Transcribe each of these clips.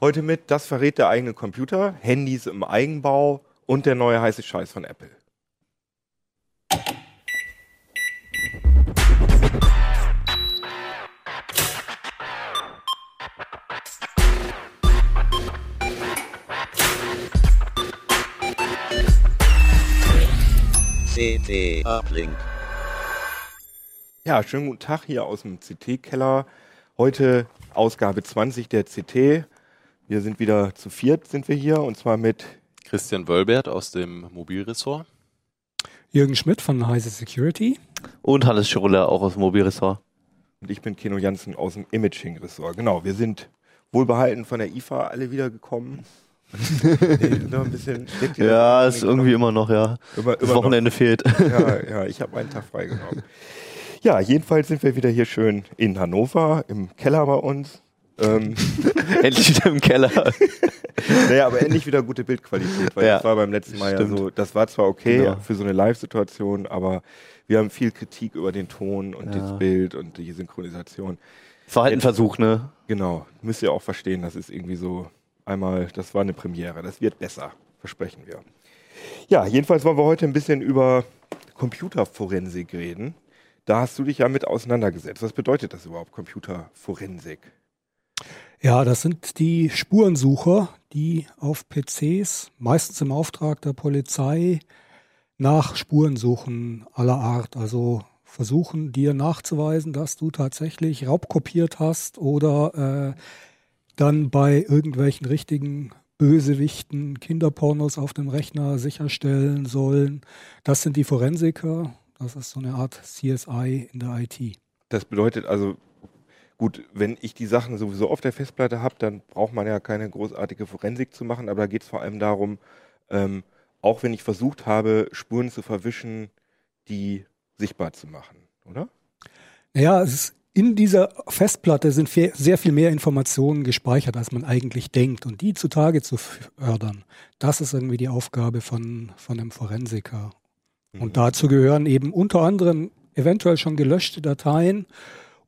Heute mit, das verrät der eigene Computer, Handys im Eigenbau und der neue heiße Scheiß von Apple. CT Uplink. Ja, schönen guten Tag hier aus dem CT-Keller. Heute Ausgabe 20 der CT. Wir sind wieder zu viert, sind wir hier, und zwar mit Christian Wölbert aus dem Mobilressort. Jürgen Schmidt von Heise Security. Und Hannes Schuller auch aus dem Mobilressort. und ich bin Keno Jansen aus dem Imaging-Ressort. Genau, wir sind wohlbehalten von der IFA alle wiedergekommen. nee, noch ein bisschen, Ja, das ist irgendwie immer noch, ja. Immer, Das immer noch. Wochenende fehlt. Ja, ja, ich habe einen Tag freigenommen. Ja, jedenfalls sind wir wieder hier schön in Hannover, im Keller bei uns. Ähm, Endlich wieder im Keller. naja, aber endlich wieder gute Bildqualität, weil Ja, das war beim letzten Mal stimmt. ja so, das war zwar okay Genau. für so eine Live-Situation, aber wir haben viel Kritik über den Ton und Ja. das Bild und die Synchronisation. Es war halt ein Versuch, ne? Genau, müsst ihr auch verstehen, das ist irgendwie so einmal, das war eine Premiere, das wird besser, versprechen wir. Ja, jedenfalls wollen wir heute ein bisschen über Computerforensik reden. Da hast du dich ja mit auseinandergesetzt. Was bedeutet das überhaupt, Computerforensik? Ja, das sind die Spurensucher, die auf PCs, meistens im Auftrag der Polizei, nach Spuren suchen aller Art. Also versuchen dir nachzuweisen, dass du tatsächlich raubkopiert hast oder äh, dann bei irgendwelchen richtigen Bösewichten Kinderpornos auf dem Rechner sicherstellen sollen. Das sind die Forensiker. Das ist so eine Art CSI in der IT. Das bedeutet also, gut, wenn ich die Sachen sowieso auf der Festplatte habe, dann braucht man ja keine großartige Forensik zu machen, aber da geht es vor allem darum, ähm, auch wenn ich versucht habe, Spuren zu verwischen, die sichtbar zu machen, oder? Naja, es ist, in dieser Festplatte sind sehr viel mehr Informationen gespeichert, als man eigentlich denkt. Und die zutage zu fördern, das ist irgendwie die Aufgabe von, von einem Forensiker. Und dazu gehören eben unter anderem eventuell schon gelöschte Dateien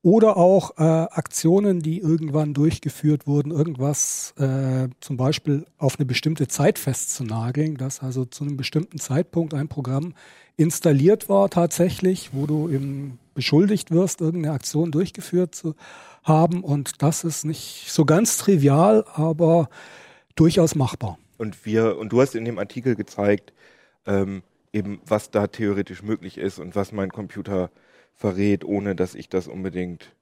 oder auch äh, Aktionen, die irgendwann durchgeführt wurden, irgendwas äh, zum Beispiel auf eine bestimmte Zeit festzunageln, dass also zu einem bestimmten Zeitpunkt ein Programm installiert war tatsächlich, wo du eben beschuldigt wirst, irgendeine Aktion durchgeführt zu haben. Und das ist nicht so ganz trivial, aber durchaus machbar. Und wir, und du hast in dem Artikel gezeigt, ähm, eben was da theoretisch möglich ist und was mein Computer verrät, ohne dass ich das unbedingt.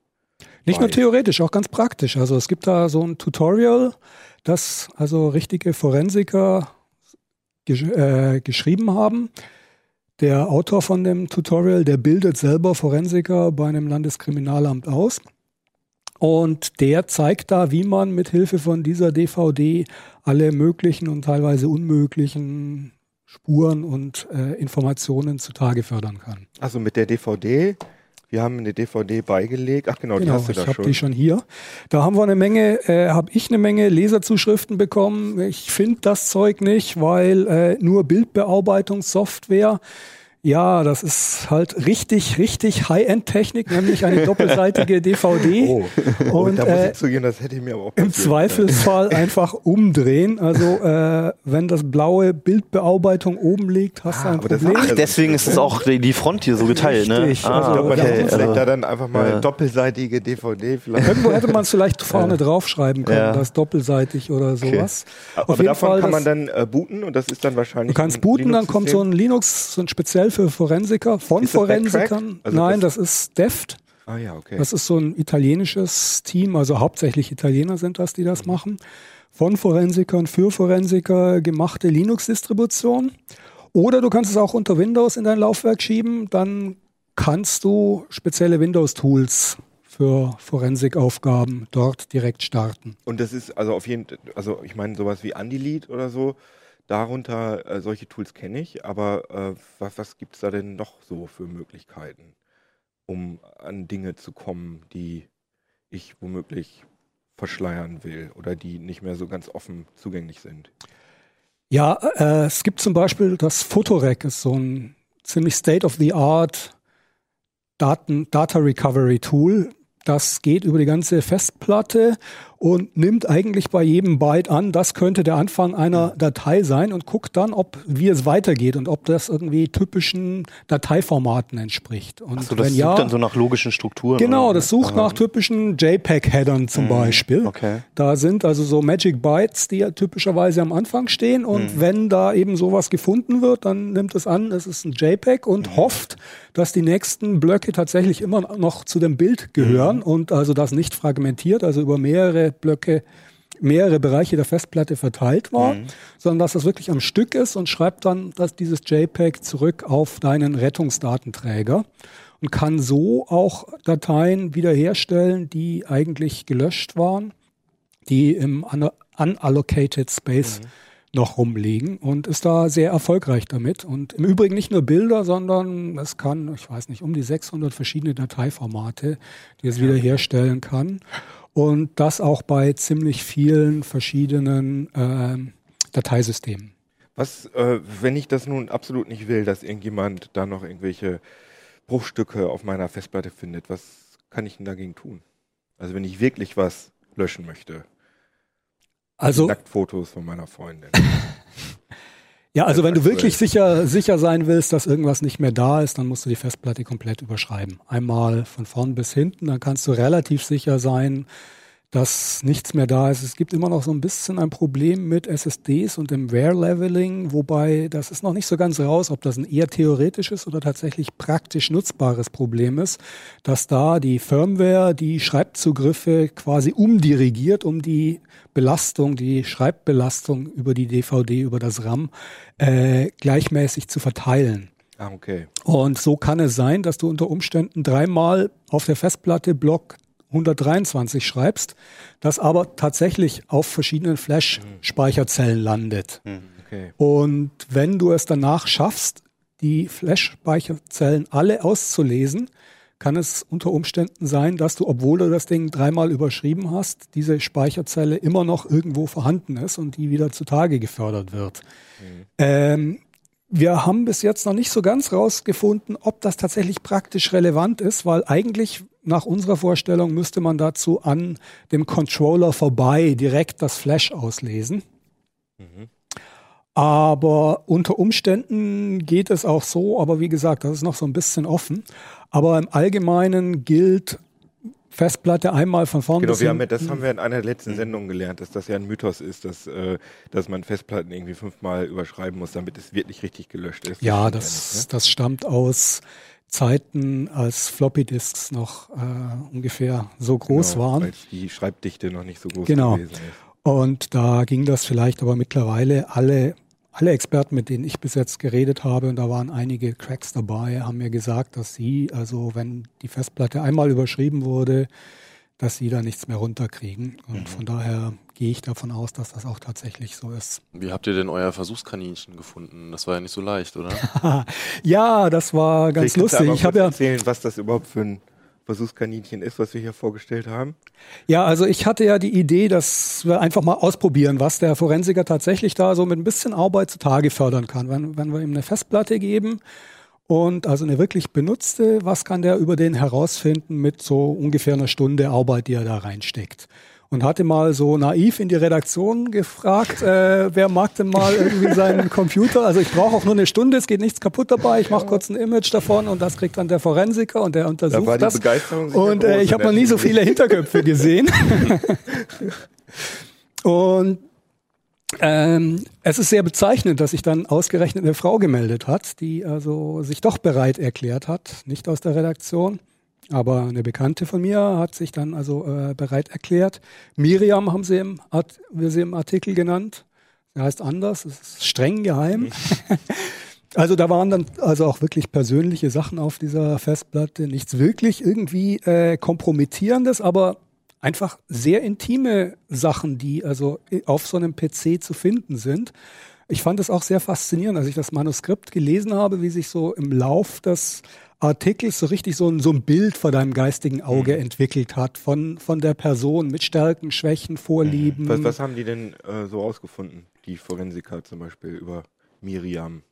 Nicht nur theoretisch, auch ganz praktisch. Also es gibt da so ein Tutorial, das also richtige Forensiker gesch äh, geschrieben haben. Der Autor von dem Tutorial, der bildet selber Forensiker bei einem Landeskriminalamt aus. Und der zeigt da, wie man mit Hilfe von dieser DVD alle möglichen und teilweise unmöglichen Spuren und äh, Informationen zutage fördern kann. Also mit der DVD, wir haben eine DVD beigelegt. Ach genau, die Genau, hast du ich da habe schon. die schon hier. Da haben wir eine Menge, äh, habe ich eine Menge Leserzuschriften bekommen. Ich finde das Zeug nicht, weil äh, nur Bildbearbeitungssoftware. Ja, das ist halt richtig, richtig High-End-Technik, nämlich eine doppelseitige DVD. Oh, und, Und, da muss äh, ich zugeben, das hätte ich mir aber auch Im Zweifelsfall einfach umdrehen. Also äh, wenn das blaue Bildbearbeitung oben liegt, hast du Ah, ein aber das Problem. Ach, deswegen ist es auch die Front hier so geteilt, ne? Richtig, können. also Ich glaube, man hätte also- vielleicht da dann einfach mal Ja. eine doppelseitige DVD vielleicht. Irgendwo hätte man es vielleicht vorne draufschreiben können, Ja. das doppelseitig oder sowas. Aber Auf jeden davon Fall, kann man dann äh, booten und das ist dann wahrscheinlich. Du kannst ein booten, dann kommt so ein Linux, so ein speziell für Forensiker, von Ist das Forensikern. Backtrack? Also Nein, das- das, ist Deft. Ah ja, okay. Das ist so ein italienisches Team, also hauptsächlich Italiener sind das, die das machen. Von Forensikern für Forensiker gemachte Linux-Distribution. Oder du kannst es auch unter Windows in dein Laufwerk schieben, dann kannst du spezielle Windows-Tools für Forensikaufgaben dort direkt starten. Und das ist also auf jeden also ich meine sowas wie Undelete oder so, darunter äh, solche Tools kenne ich, aber äh, was, was gibt es da denn noch so für Möglichkeiten, um an Dinge zu kommen, die ich womöglich verschleiern will oder die nicht mehr so ganz offen zugänglich sind? Ja, äh, es gibt zum Beispiel das Photorec, ist so ein ziemlich state-of-the-art Data Recovery Tool. Das geht über die ganze Festplatte und nimmt eigentlich bei jedem Byte an, das könnte der Anfang einer Datei sein und guckt dann, ob wie es weitergeht und ob das irgendwie typischen Dateiformaten entspricht. Und so, das wenn sucht ja, dann so nach logischen Strukturen. Genau, oder? das sucht nach typischen JPEG-Headern zum Beispiel. Okay. Da sind also so Magic Bytes, die ja typischerweise am Anfang stehen. Und wenn da eben sowas gefunden wird, dann nimmt es an, es ist ein JPEG und hofft, dass die nächsten Blöcke tatsächlich immer noch zu dem Bild gehören und also das nicht fragmentiert, also über mehrere Blöcke mehrere Bereiche der Festplatte verteilt war, sondern dass das wirklich am Stück ist und schreibt dann dass dieses JPEG zurück auf deinen Rettungsdatenträger und kann so auch Dateien wiederherstellen, die eigentlich gelöscht waren, die im un- unallocated Space noch rumliegen und ist da sehr erfolgreich damit. Und im Übrigen nicht nur Bilder, sondern es kann, ich weiß nicht, um die 600 verschiedene Dateiformate, die es wiederherstellen kann. Und das auch bei ziemlich vielen verschiedenen ähm, Dateisystemen. Was, äh, wenn ich das nun absolut nicht will, dass irgendjemand da noch irgendwelche Bruchstücke auf meiner Festplatte findet, was kann ich denn dagegen tun? Also wenn ich wirklich was löschen möchte. Also Nacktfotos von meiner Freundin. Ja, also wenn du wirklich sicher, sicher sein willst, dass irgendwas nicht mehr da ist, dann musst du die Festplatte komplett überschreiben. Einmal von vorn bis hinten, dann kannst du relativ sicher sein, dass nichts mehr da ist. Es gibt immer noch so ein bisschen ein Problem mit SSDs und dem Wear-Leveling, wobei das ist noch nicht so ganz raus, ob das ein eher theoretisches oder tatsächlich praktisch nutzbares Problem ist, dass da die Firmware die Schreibzugriffe quasi umdirigiert, um die Belastung, die Schreibbelastung über die DVD, über das RAM äh, gleichmäßig zu verteilen. ah, okay. Und so kann es sein, dass du unter Umständen dreimal auf der Festplatte Block 123 schreibst, das aber tatsächlich auf verschiedenen Flash-Speicherzellen landet. Okay. Und wenn du es danach schaffst, die Flash-Speicherzellen alle auszulesen, kann es unter Umständen sein, dass du, obwohl du das Ding dreimal überschrieben hast, diese Speicherzelle immer noch irgendwo vorhanden ist und die wieder zutage gefördert wird. Ähm, wir haben bis jetzt noch nicht so ganz rausgefunden, ob das tatsächlich praktisch relevant ist, weil eigentlich nach unserer Vorstellung müsste man dazu an dem Controller vorbei direkt das Flash auslesen. Aber unter Umständen geht es auch so, aber wie gesagt, das ist noch so ein bisschen offen. Aber im Allgemeinen gilt Festplatte einmal von vorne Genau, bis hinten. das haben wir in einer der letzten Sendungen gelernt, dass das ja ein Mythos ist, dass, äh, dass man Festplatten irgendwie fünfmal überschreiben muss, damit es wirklich richtig gelöscht ist. Ja, stimmt das, nicht, das stammt aus Zeiten, als Floppy Disks noch äh, ungefähr so groß genau, waren. Weil die Schreibdichte noch nicht so groß Genau. gewesen ist. Und da ging das vielleicht aber mittlerweile alle, alle Experten, mit denen ich bis jetzt geredet habe, und da waren einige Cracks dabei, haben mir gesagt, dass sie, also wenn die Festplatte einmal überschrieben wurde, dass sie da nichts mehr runterkriegen. Und von daher gehe ich davon aus, dass das auch tatsächlich so ist. Wie habt ihr denn euer Versuchskaninchen gefunden? Das war ja nicht so leicht, oder? Ja, das war ganz Vielleicht lustig. Ich habe ja erzählen, was das überhaupt für ein Versuchskaninchen ist, was wir hier vorgestellt haben. Ja, also ich hatte ja die Idee, dass wir einfach mal ausprobieren, was der Forensiker tatsächlich da so mit ein bisschen Arbeit zutage fördern kann. Wenn, wenn wir ihm eine Festplatte geben und also eine wirklich benutzte, was kann der über den herausfinden mit so ungefähr einer Stunde Arbeit, die er da reinsteckt? Und hatte mal so naiv in die Redaktion gefragt, äh, wer mag denn mal irgendwie seinen Computer? Also ich brauche auch nur eine Stunde, es geht nichts kaputt dabei. Ich mache kurz ein Image davon und das kriegt dann der Forensiker und der untersucht Da war die das. Begeisterung Und äh, ich habe noch nie so viele Hinterköpfe gesehen. und ähm, es ist sehr bezeichnend, dass sich dann ausgerechnet eine Frau gemeldet hat, die also sich doch bereit erklärt hat, nicht aus der Redaktion, aber eine Bekannte von mir hat sich dann also äh, bereit erklärt. Miriam haben sie im, Art wir sie im Artikel genannt. Sie heißt anders, es ist streng geheim. Also da waren dann also auch wirklich persönliche Sachen auf dieser Festplatte. Nichts wirklich irgendwie äh, kompromittierendes, aber einfach sehr intime Sachen, die also auf so einem PC zu finden sind. Ich fand es auch sehr faszinierend, als ich das Manuskript gelesen habe, wie sich so im Lauf des Artikels so richtig so ein, so ein Bild vor deinem geistigen Auge Mhm. entwickelt hat von, von der Person mit Stärken, Schwächen, Vorlieben. Was, was haben die denn äh, so ausgefunden, die Forensiker zum Beispiel über Miriam?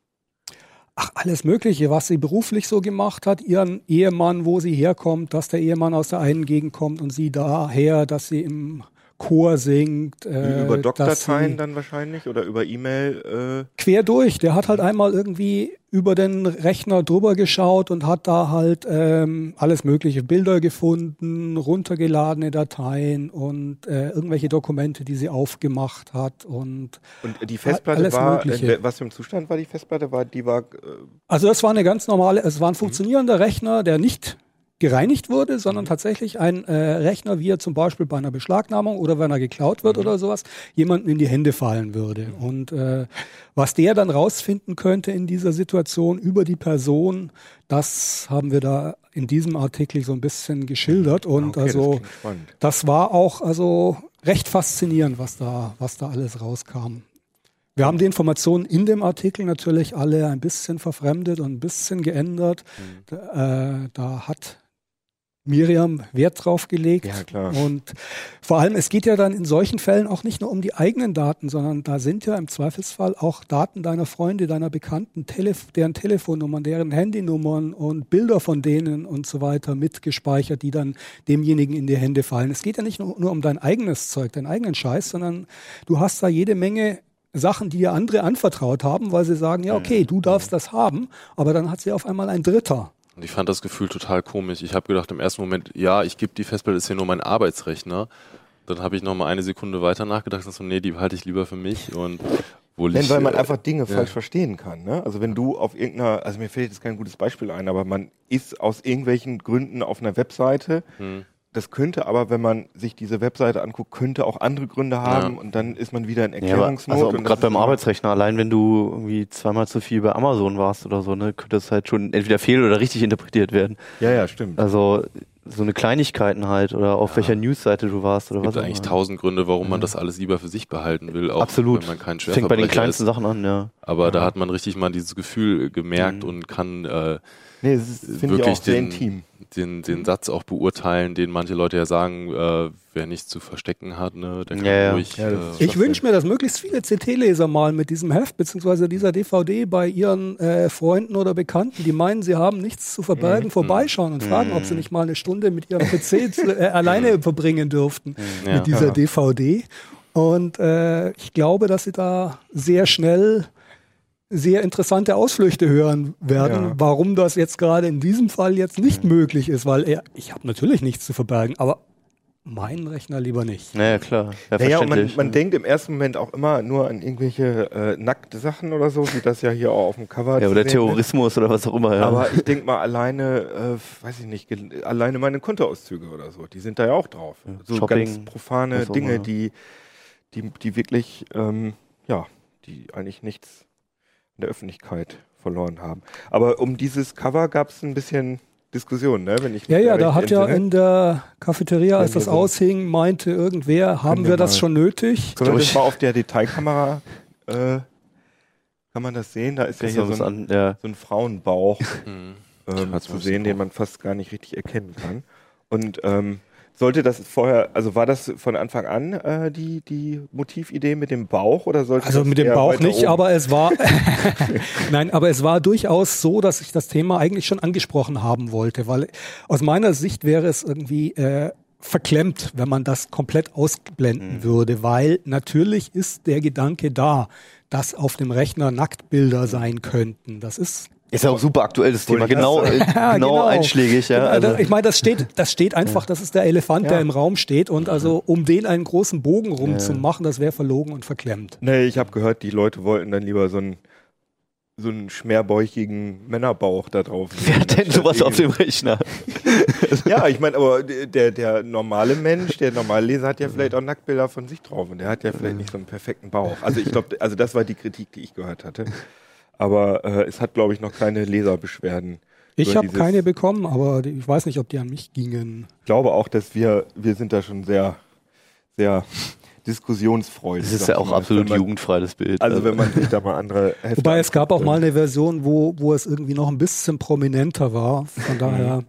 Ach, alles Mögliche, was sie beruflich so gemacht hat, ihren Ehemann, wo sie herkommt, dass der Ehemann aus der einen Gegend kommt und sie daher, dass sie im Chor singt. Äh, über Doc-Dateien dann wahrscheinlich oder über E-Mail? Äh, Quer durch. Der hat halt einmal irgendwie über den Rechner drüber geschaut und hat da halt ähm, alles mögliche Bilder gefunden, runtergeladene Dateien und äh, irgendwelche Dokumente, die sie aufgemacht hat und und die Festplatte alles war, Mögliche. in, was für einem Zustand war die Festplatte? War, die war, äh, Also das war eine ganz normale, es war ein funktionierender Rechner, der nicht gereinigt wurde, sondern tatsächlich ein äh, Rechner, wie er zum Beispiel bei einer Beschlagnahmung oder wenn er geklaut wird oder sowas, jemandem in die Hände fallen würde. Und äh, was der dann rausfinden könnte in dieser Situation über die Person, das haben wir da in diesem Artikel so ein bisschen geschildert. Und okay, das also spannend. das war auch also recht faszinierend, was da, was da alles rauskam. Wir haben die Informationen in dem Artikel natürlich alle ein bisschen verfremdet und ein bisschen geändert. Mhm. Da, äh, da hat Miriam Wert drauf gelegt. Ja, klar. Und vor allem, es geht ja dann in solchen Fällen auch nicht nur um die eigenen Daten, sondern da sind ja im Zweifelsfall auch Daten deiner Freunde, deiner Bekannten, Telef deren Telefonnummern, deren Handynummern und Bilder von denen und so weiter mitgespeichert, die dann demjenigen in die Hände fallen. Es geht ja nicht nur, nur um dein eigenes Zeug, deinen eigenen Scheiß, sondern du hast da jede Menge Sachen, die dir andere anvertraut haben, weil sie sagen, ja, okay, du darfst das haben, aber dann hat sie auf einmal ein Dritter. Und ich fand das Gefühl total komisch. Ich habe gedacht im ersten Moment, ja, ich gebe die Festplatte, ist hier nur mein Arbeitsrechner. Dann habe ich noch mal eine Sekunde weiter nachgedacht und so, nee, die behalte ich lieber für mich. Und wohl Denn weil man äh, einfach Dinge ja. falsch verstehen kann. Ne? Also wenn du auf irgendeiner, also mir fällt jetzt kein gutes Beispiel ein, aber man ist aus irgendwelchen Gründen auf einer Webseite. Hm. Das könnte aber, wenn man sich diese Webseite anguckt, könnte auch andere Gründe haben und dann ist man wieder in Ja, Erklärungsnot. also und das gerade beim Arbeitsrechner, allein wenn du irgendwie zweimal zu viel bei Amazon warst oder so, ne, könnte das halt schon entweder fehl oder richtig interpretiert werden. Ja, ja, stimmt. Also so eine Kleinigkeiten halt oder auf welcher Newsseite du warst oder Es gibt was eigentlich tausend Gründe, warum man das alles lieber für sich behalten will, auch Absolut. wenn man kein Fängt bei den kleinsten ist. Sachen an, ja. Aber da hat man richtig mal dieses Gefühl gemerkt Mhm. und kann äh, Nee, das ist- finde ich wirklich auch sehr den, intim. den, den Satz auch beurteilen, den manche Leute ja sagen, äh, wer nichts zu verstecken hat, ne, der kann Ja, ruhig. Ja, äh, Ich wünsche mir, dass möglichst viele CT-Leser mal mit diesem Heft beziehungsweise dieser DVD bei ihren äh, Freunden oder Bekannten, die meinen, sie haben nichts zu verbergen, vorbeischauen und fragen, ob sie nicht mal eine Stunde mit ihrem PC zu, äh, alleine verbringen dürften Ja. mit dieser Ja. DVD. Und äh, ich glaube, dass sie da sehr schnell sehr interessante Ausflüchte hören werden, Ja. warum das jetzt gerade in diesem Fall jetzt nicht möglich ist, weil er, ich habe natürlich nichts zu verbergen, aber meinen Rechner lieber nicht. Naja, klar. Ja, Naja, und man, verständlich, man denkt im ersten Moment auch immer nur an irgendwelche äh, nackte Sachen oder so, wie das ja hier auch auf dem Cover ja, oder ist. Terrorismus oder was auch immer, ja. Aber ich denke mal, alleine, äh, weiß ich nicht, alleine meine Kontoauszüge oder so, die sind da ja auch drauf. so Shopping, ganz profane Dinge, die, die, die wirklich, ähm, ja, die eigentlich nichts in der Öffentlichkeit verloren haben. Aber um dieses Cover gab es ein bisschen Diskussion, ne? Wenn ich Ja, ja, da hat ja in der Cafeteria, als das so- aushing, meinte irgendwer, haben wir wir das schon nötig? Können wir das mal auf der Detailkamera, äh, kann man das sehen? Da ist ja Das hier ist so ein, an, ja. so ein Frauenbauch Mhm. ähm, zu sehen, den man fast gar nicht richtig erkennen kann. Und ähm, sollte das vorher, also war das von Anfang an äh, die, die Motividee mit dem Bauch oder sollte Also das mit dem Bauch nicht, oben? aber es war, nein, aber es war durchaus so, dass ich das Thema eigentlich schon angesprochen haben wollte, weil aus meiner Sicht wäre es irgendwie äh, verklemmt, wenn man das komplett ausblenden Mhm. würde, weil natürlich ist der Gedanke da, dass auf dem Rechner Nacktbilder sein könnten. Das ist Ist ja auch super aktuelles Thema, genau, äh, genau, genau. einschlägig, ja. Also, Also, ich meine, das steht, das steht einfach, das ist der Elefant, der im Raum steht und also um den einen großen Bogen rumzumachen, das wäre verlogen und verklemmt. Nee, ich habe gehört, die Leute wollten dann lieber so einen so einen schmerbäuchigen Männerbauch da drauf. wer hat denn sowas auf dem Rechner? Ja, ich meine, aber der, der normale Mensch, der normale Leser hat ja vielleicht auch Nacktbilder von sich drauf und der hat ja vielleicht nicht so einen perfekten Bauch. Also ich glaube, also das war die Kritik, die ich gehört hatte. Aber äh, es hat, glaube ich, noch keine Leserbeschwerden. Ich habe keine bekommen, aber ich weiß nicht, ob die an mich gingen. Ich glaube auch, dass wir, wir sind da schon sehr, sehr diskussionsfreudig. Das ist ja auch mal. absolut man- jugendfrei, das Bild. Also wenn man sich da mal andere Hefte Wobei es gab auch mal eine Version, wo, wo es irgendwie noch ein bisschen prominenter war. Von daher,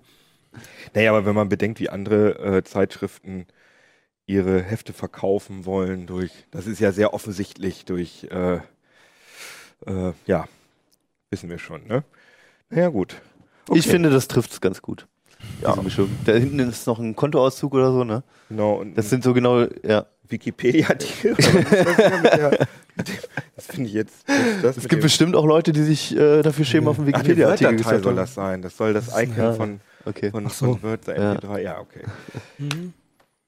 Naja, aber wenn man bedenkt, wie andere äh, Zeitschriften ihre Hefte verkaufen wollen durch, das ist ja sehr offensichtlich durch, äh, äh, ja, wissen wir schon, ne? Naja, gut. Ich Okay. finde, das trifft es ganz gut. Ja. Da hinten ist noch ein Kontoauszug oder so, ne? Genau, und Das sind so genau, ja. Wikipedia-Artikel. Was ist das finde ich jetzt. Das, das Es gibt bestimmt auch Leute, die sich äh, dafür schämen, auf dem Wikipedia-Artikel gesagt soll das sein. Das soll das Das Icon ja. von, Okay. von, so. von Word, der Ja. MP3. Ja, okay. Mhm.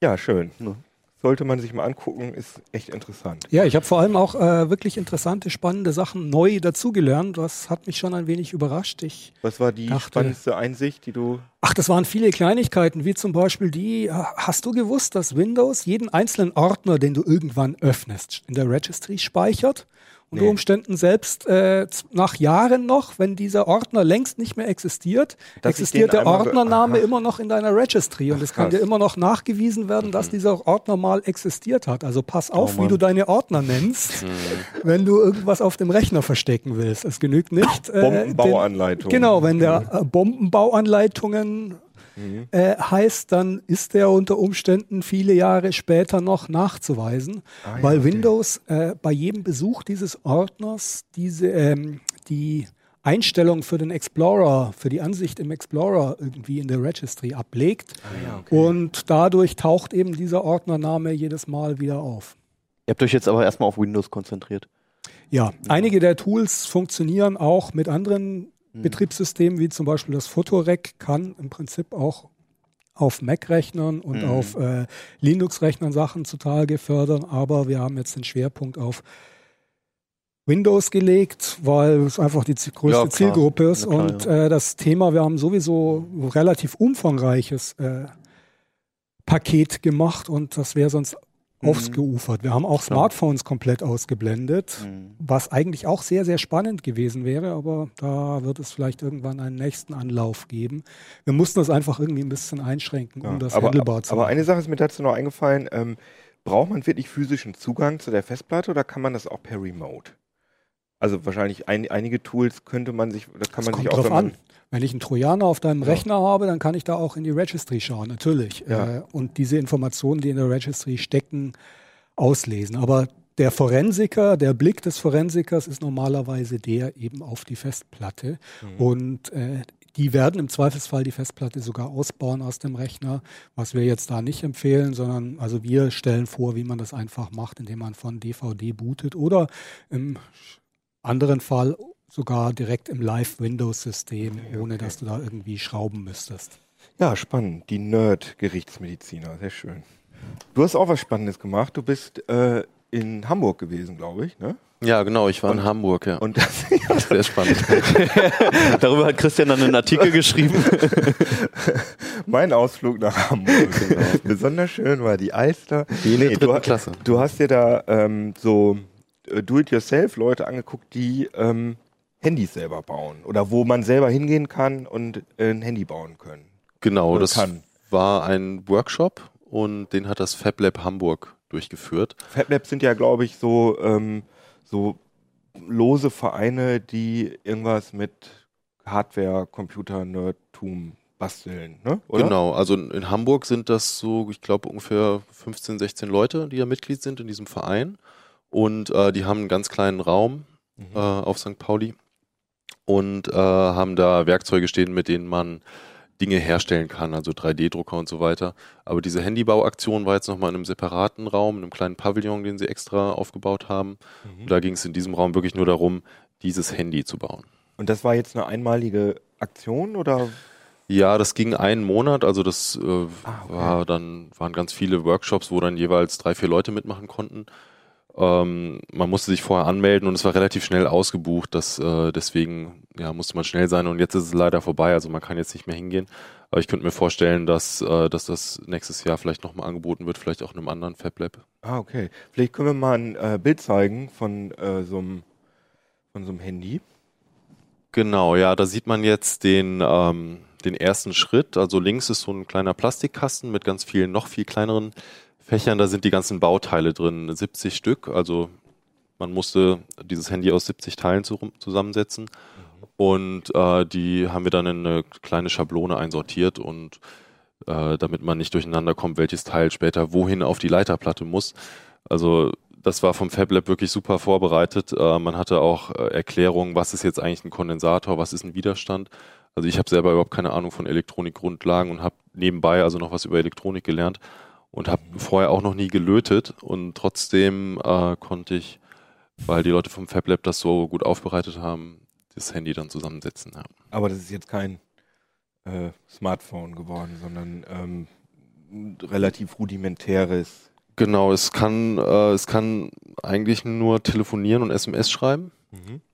Ja, schön. Ja. Sollte man sich mal angucken, ist echt interessant. Ja, ich habe vor allem auch äh, wirklich interessante, spannende Sachen neu dazugelernt. Das hat mich schon ein wenig überrascht. Ich, Was war die Dachte- spannendste Einsicht, die du. ach, das waren viele Kleinigkeiten, wie zum Beispiel die, äh, hast du gewusst, dass Windows jeden einzelnen Ordner, den du irgendwann öffnest, in der Registry speichert? Unter Nee. Umständen selbst äh, nach Jahren noch, wenn dieser Ordner längst nicht mehr existiert, Dass existiert der Ordnername immer noch in deiner Registry und es kann Krass. dir immer noch nachgewiesen werden, dass dieser Ordner mal existiert hat. Also pass auf, wie Mann. du deine Ordner nennst, wenn du irgendwas auf dem Rechner verstecken willst. Es genügt nicht. äh, Bombenbauanleitung. Den, genau, wenn der äh, Bombenbauanleitungen Mhm. äh, heißt, dann ist der unter Umständen viele Jahre später noch nachzuweisen, Ah, ja, weil okay. Windows äh, bei jedem Besuch dieses Ordners diese ähm, die Einstellung für den Explorer, für die Ansicht im Explorer irgendwie in der Registry ablegt Ah, ja, okay. und dadurch taucht eben dieser Ordnername jedes Mal wieder auf. Ihr habt euch jetzt aber erstmal auf Windows konzentriert. Ja, einige der Tools funktionieren auch mit anderen Betriebssystemen, wie zum Beispiel das Photorec kann im Prinzip auch auf Mac-Rechnern und Mhm. auf äh, Linux-Rechnern Sachen zutage fördern, aber wir haben jetzt den Schwerpunkt auf Windows gelegt, weil es einfach die größte Ja. Zielgruppe ist Na klar, und ja. äh, das Thema, wir haben sowieso relativ umfangreiches äh, Paket gemacht und das wäre sonst Mhm. Ausgeufert. Wir haben auch Klar. Smartphones komplett ausgeblendet, Mhm. was eigentlich auch sehr, sehr spannend gewesen wäre, aber da wird es vielleicht irgendwann einen nächsten Anlauf geben. Wir mussten das einfach irgendwie ein bisschen einschränken, um Ja, das aber, handelbar zu aber machen. eine Sache ist mir dazu noch eingefallen. Ähm, braucht man wirklich physischen Zugang zu der Festplatte oder kann man das auch per Remote? Also wahrscheinlich ein, einige Tools könnte man sich, da kann Es man sich auch drauf an. Wenn ich einen Trojaner auf deinem Ja. Rechner habe, dann kann ich da auch in die Registry schauen, natürlich. Ja. Äh, und diese Informationen, die in der Registry stecken, auslesen. Aber der Forensiker, der Blick des Forensikers ist normalerweise der eben auf die Festplatte. Mhm. Und äh, die werden im Zweifelsfall die Festplatte sogar ausbauen aus dem Rechner, was wir jetzt da nicht empfehlen, sondern also wir stellen vor, wie man das einfach macht, indem man von DVD bootet oder im anderen Fall sogar direkt im Live-Windows-System, Ja, ohne okay. dass du da irgendwie schrauben müsstest. Ja, spannend. Die Nerd-Gerichtsmediziner, sehr schön. Du hast auch was Spannendes gemacht. Du bist äh, in Hamburg gewesen, glaube ich, ne? Ja, genau, ich war Und- in Hamburg, ja. Und das, Sehr spannend. Darüber hat Christian dann einen Artikel geschrieben. mein Ausflug nach Hamburg. Besonders schön war die Alster. In der Nee, du, Klasse. du hast dir da ähm, so äh, Do-it-yourself-Leute angeguckt, die ähm, Handys selber bauen. Oder wo man selber hingehen kann und äh, ein Handy bauen können. Genau, das kann. war ein Workshop und den hat das FabLab Hamburg durchgeführt. FabLabs sind ja, glaube ich, so, ähm, so lose Vereine, die irgendwas mit Hardware, Computer, Nerdtum basteln, ne? Oder? Genau, also in in Hamburg sind das so, ich glaube, ungefähr 15, 16 Leute, die ja Mitglied sind in diesem Verein. Und äh, die haben einen ganz kleinen Raum Mhm. äh, auf St. Pauli und äh, haben da Werkzeuge stehen, mit denen man Dinge herstellen kann, also 3D-Drucker und so weiter. Aber diese Handybauaktion war jetzt nochmal in einem separaten Raum, in einem kleinen Pavillon, den sie extra aufgebaut haben. Mhm. Und da ging es in diesem Raum wirklich nur darum, dieses Handy zu bauen. Und das war jetzt eine einmalige Aktion oder? Ja, das ging einen Monat, also das äh, Ah, okay. war dann waren ganz viele Workshops, wo dann jeweils drei, vier Leute mitmachen konnten. Ähm, man musste sich vorher anmelden und es war relativ schnell ausgebucht, das, äh, deswegen ja, musste man schnell sein und jetzt ist es leider vorbei, also man kann jetzt nicht mehr hingehen. Aber ich könnte mir vorstellen, dass, äh, dass das nächstes Jahr vielleicht nochmal angeboten wird, vielleicht auch in einem anderen FabLab. Ah, okay. Vielleicht können wir mal ein äh, Bild zeigen von äh, so einem von so einem Handy. Genau, ja, da sieht man jetzt den, ähm, den ersten Schritt. Also links ist so ein kleiner Plastikkasten mit ganz vielen, noch viel kleineren Fächern. Da sind die ganzen Bauteile drin, 70 Stück. Also man musste dieses Handy aus 70 Teilen zu, zusammensetzen. Und äh, die haben wir dann in eine kleine Schablone einsortiert und äh, damit man nicht durcheinander kommt, welches Teil später wohin auf die Leiterplatte muss. Also das war vom FabLab wirklich super vorbereitet. Äh, man hatte auch äh, Erklärungen, was ist jetzt eigentlich ein Kondensator, was ist ein Widerstand. Also ich habe selber überhaupt keine Ahnung von Elektronikgrundlagen und habe nebenbei also noch was über Elektronik gelernt und habe vorher auch noch nie gelötet und trotzdem äh, konnte ich, weil die Leute vom FabLab das so gut aufbereitet haben, das Handy dann zusammensetzen. Ja. Aber das ist jetzt kein äh, Smartphone geworden, sondern ähm, ein relativ rudimentäres. Genau, es kann, äh, es kann eigentlich nur telefonieren und SMS schreiben.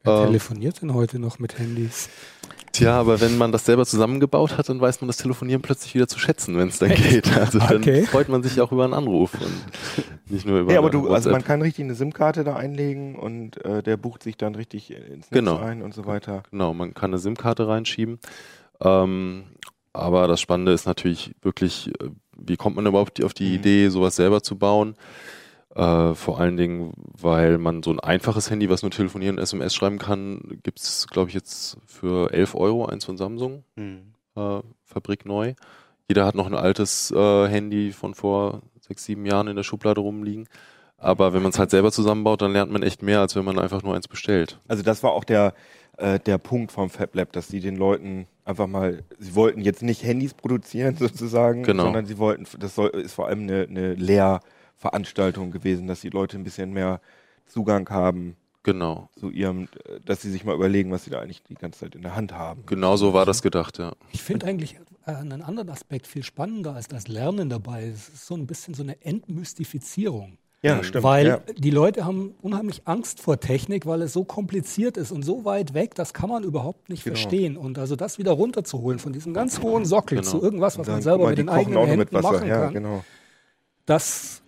Wer Ähm, telefoniert denn heute noch mit Handys? Tja, aber wenn man das selber zusammengebaut hat, dann weiß man das Telefonieren plötzlich wieder zu schätzen, wenn es dann geht. Also dann Okay. freut man sich auch über einen Anruf und nicht nur über Ja, aber du, also man WhatsApp. kann richtig eine SIM-Karte da einlegen und äh, der bucht sich dann richtig ins Netz Genau. ein und so weiter. Genau, man kann eine SIM-Karte reinschieben. Ähm, aber das Spannende ist natürlich wirklich, äh, wie kommt man überhaupt auf die Mhm. Idee, sowas selber zu bauen? Äh, vor allen Dingen, weil man so ein einfaches Handy, was nur telefonieren und SMS schreiben kann, gibt es, glaube ich, jetzt für 11 Euro eins von Samsung, Hm. äh, Fabrik neu. Jeder hat noch ein altes äh, Handy von vor sechs, sieben Jahren in der Schublade rumliegen. Aber wenn man es halt selber zusammenbaut, dann lernt man echt mehr, als wenn man einfach nur eins bestellt. Also das war auch der, äh, der Punkt vom FabLab, dass sie den Leuten einfach mal, sie wollten jetzt nicht Handys produzieren sozusagen, Genau. sondern sie wollten, das soll, ist vor allem eine, eine Lehrveranstaltung gewesen, dass die Leute ein bisschen mehr Zugang haben Genau. zu ihrem, äh, dass sie sich mal überlegen, was sie da eigentlich die ganze Zeit in der Hand haben. Genau so war das gedacht, ja. Ich finde eigentlich äh, einen anderen Aspekt viel spannender als das Lernen dabei. Es ist so ein bisschen so eine Entmystifizierung. Ja, stimmt. Weil ja. die Leute haben unheimlich Angst vor Technik, weil es so kompliziert ist und so weit weg, das kann man überhaupt nicht Genau. verstehen. Und also das wieder runterzuholen von diesem ganz hohen Sockel Genau. zu irgendwas, was Dann, man selber mal, mit den eigenen Händen mit Wasser. machen Ja, kann, genau. das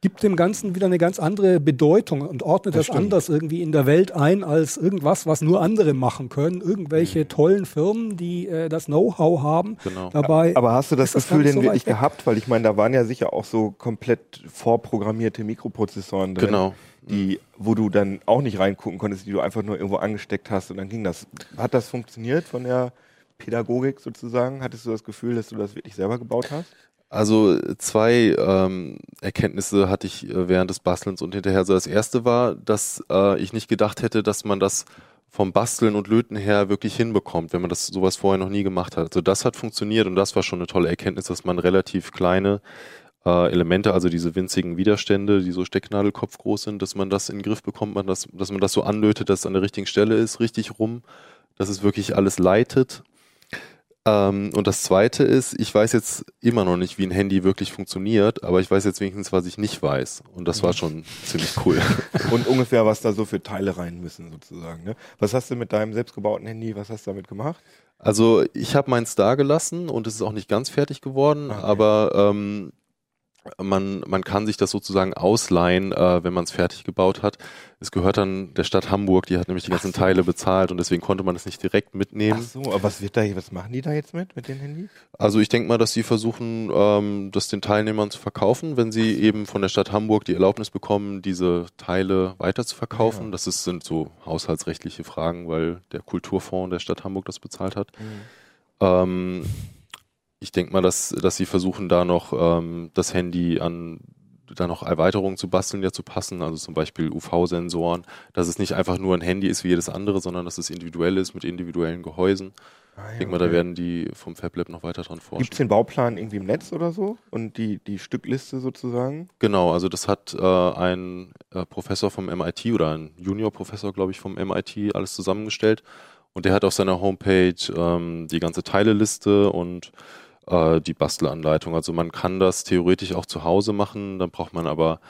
gibt dem Ganzen wieder eine ganz andere Bedeutung und ordnet Das das, anders irgendwie in der Welt ein als irgendwas, was nur andere machen können. Irgendwelche Mhm. tollen Firmen, die äh, das Know-how haben. Genau. Dabei Aber hast du das das Gefühl denn so wirklich gehabt? Weil ich meine, da waren ja sicher auch so komplett vorprogrammierte Mikroprozessoren drin, Genau. die, wo du dann auch nicht reingucken konntest, die du einfach nur irgendwo angesteckt hast und dann ging das. Hat das funktioniert von der Pädagogik sozusagen? Hattest du das Gefühl, dass du das wirklich selber gebaut hast? Also zwei ähm, Erkenntnisse hatte ich äh, während des Bastelns und hinterher. So das erste war, dass äh, ich nicht gedacht hätte, dass man das vom Basteln und Löten her wirklich hinbekommt, wenn man das sowas vorher noch nie gemacht hat. Also das hat funktioniert und das war schon eine tolle Erkenntnis, dass man relativ kleine äh, Elemente, also diese winzigen Widerstände, die so Stecknadelkopf groß sind, dass man das in den Griff bekommt, man das, dass man das so anlötet, dass es an der richtigen Stelle ist, richtig rum, dass es wirklich alles leitet. Ähm, und das zweite ist, ich weiß jetzt immer noch nicht, wie ein Handy wirklich funktioniert, aber ich weiß jetzt wenigstens, was ich nicht weiß. Und das war schon ziemlich cool. Und ungefähr, was da so für Teile rein müssen sozusagen. Ne? Was hast du mit deinem selbstgebauten Handy, was hast du damit gemacht? Also ich habe meins da gelassen und es ist auch nicht ganz fertig geworden, Okay. aber ähm, man, man kann sich das sozusagen ausleihen, äh, wenn man es fertig gebaut hat. Es gehört dann der Stadt Hamburg, die hat nämlich die ganzen Teile bezahlt und deswegen konnte man es nicht direkt Ach mitnehmen. so, aber was wird da, was machen die da jetzt mit, mit den Handys? Also ich denke mal, dass sie versuchen, ähm, das den Teilnehmern zu verkaufen, wenn sie eben von der Stadt Hamburg die Erlaubnis bekommen, diese Teile weiter zu verkaufen. Ja. Das ist, sind so haushaltsrechtliche Fragen, weil der Kulturfonds der Stadt Hamburg das bezahlt hat. Ähm, ich denke mal, dass, dass sie versuchen, da noch ähm, das Handy an da noch Erweiterungen zu basteln, die dazu passen, also zum Beispiel UV-Sensoren, dass es nicht einfach nur ein Handy ist wie jedes andere, sondern dass es individuell ist mit individuellen Gehäusen. Ah, Ich denke mal, da werden die vom FabLab noch weiter dran forschen. Gibt es den Bauplan irgendwie im Netz oder so? Und die, die Stückliste sozusagen? Genau, also das hat äh, ein äh, Professor vom MIT oder ein Junior-Professor, glaube ich, vom MIT alles zusammengestellt. Und der hat auf seiner Homepage ähm, die ganze Teileliste und äh, die Bastelanleitung. Also man kann das theoretisch auch zu Hause machen, dann braucht man aber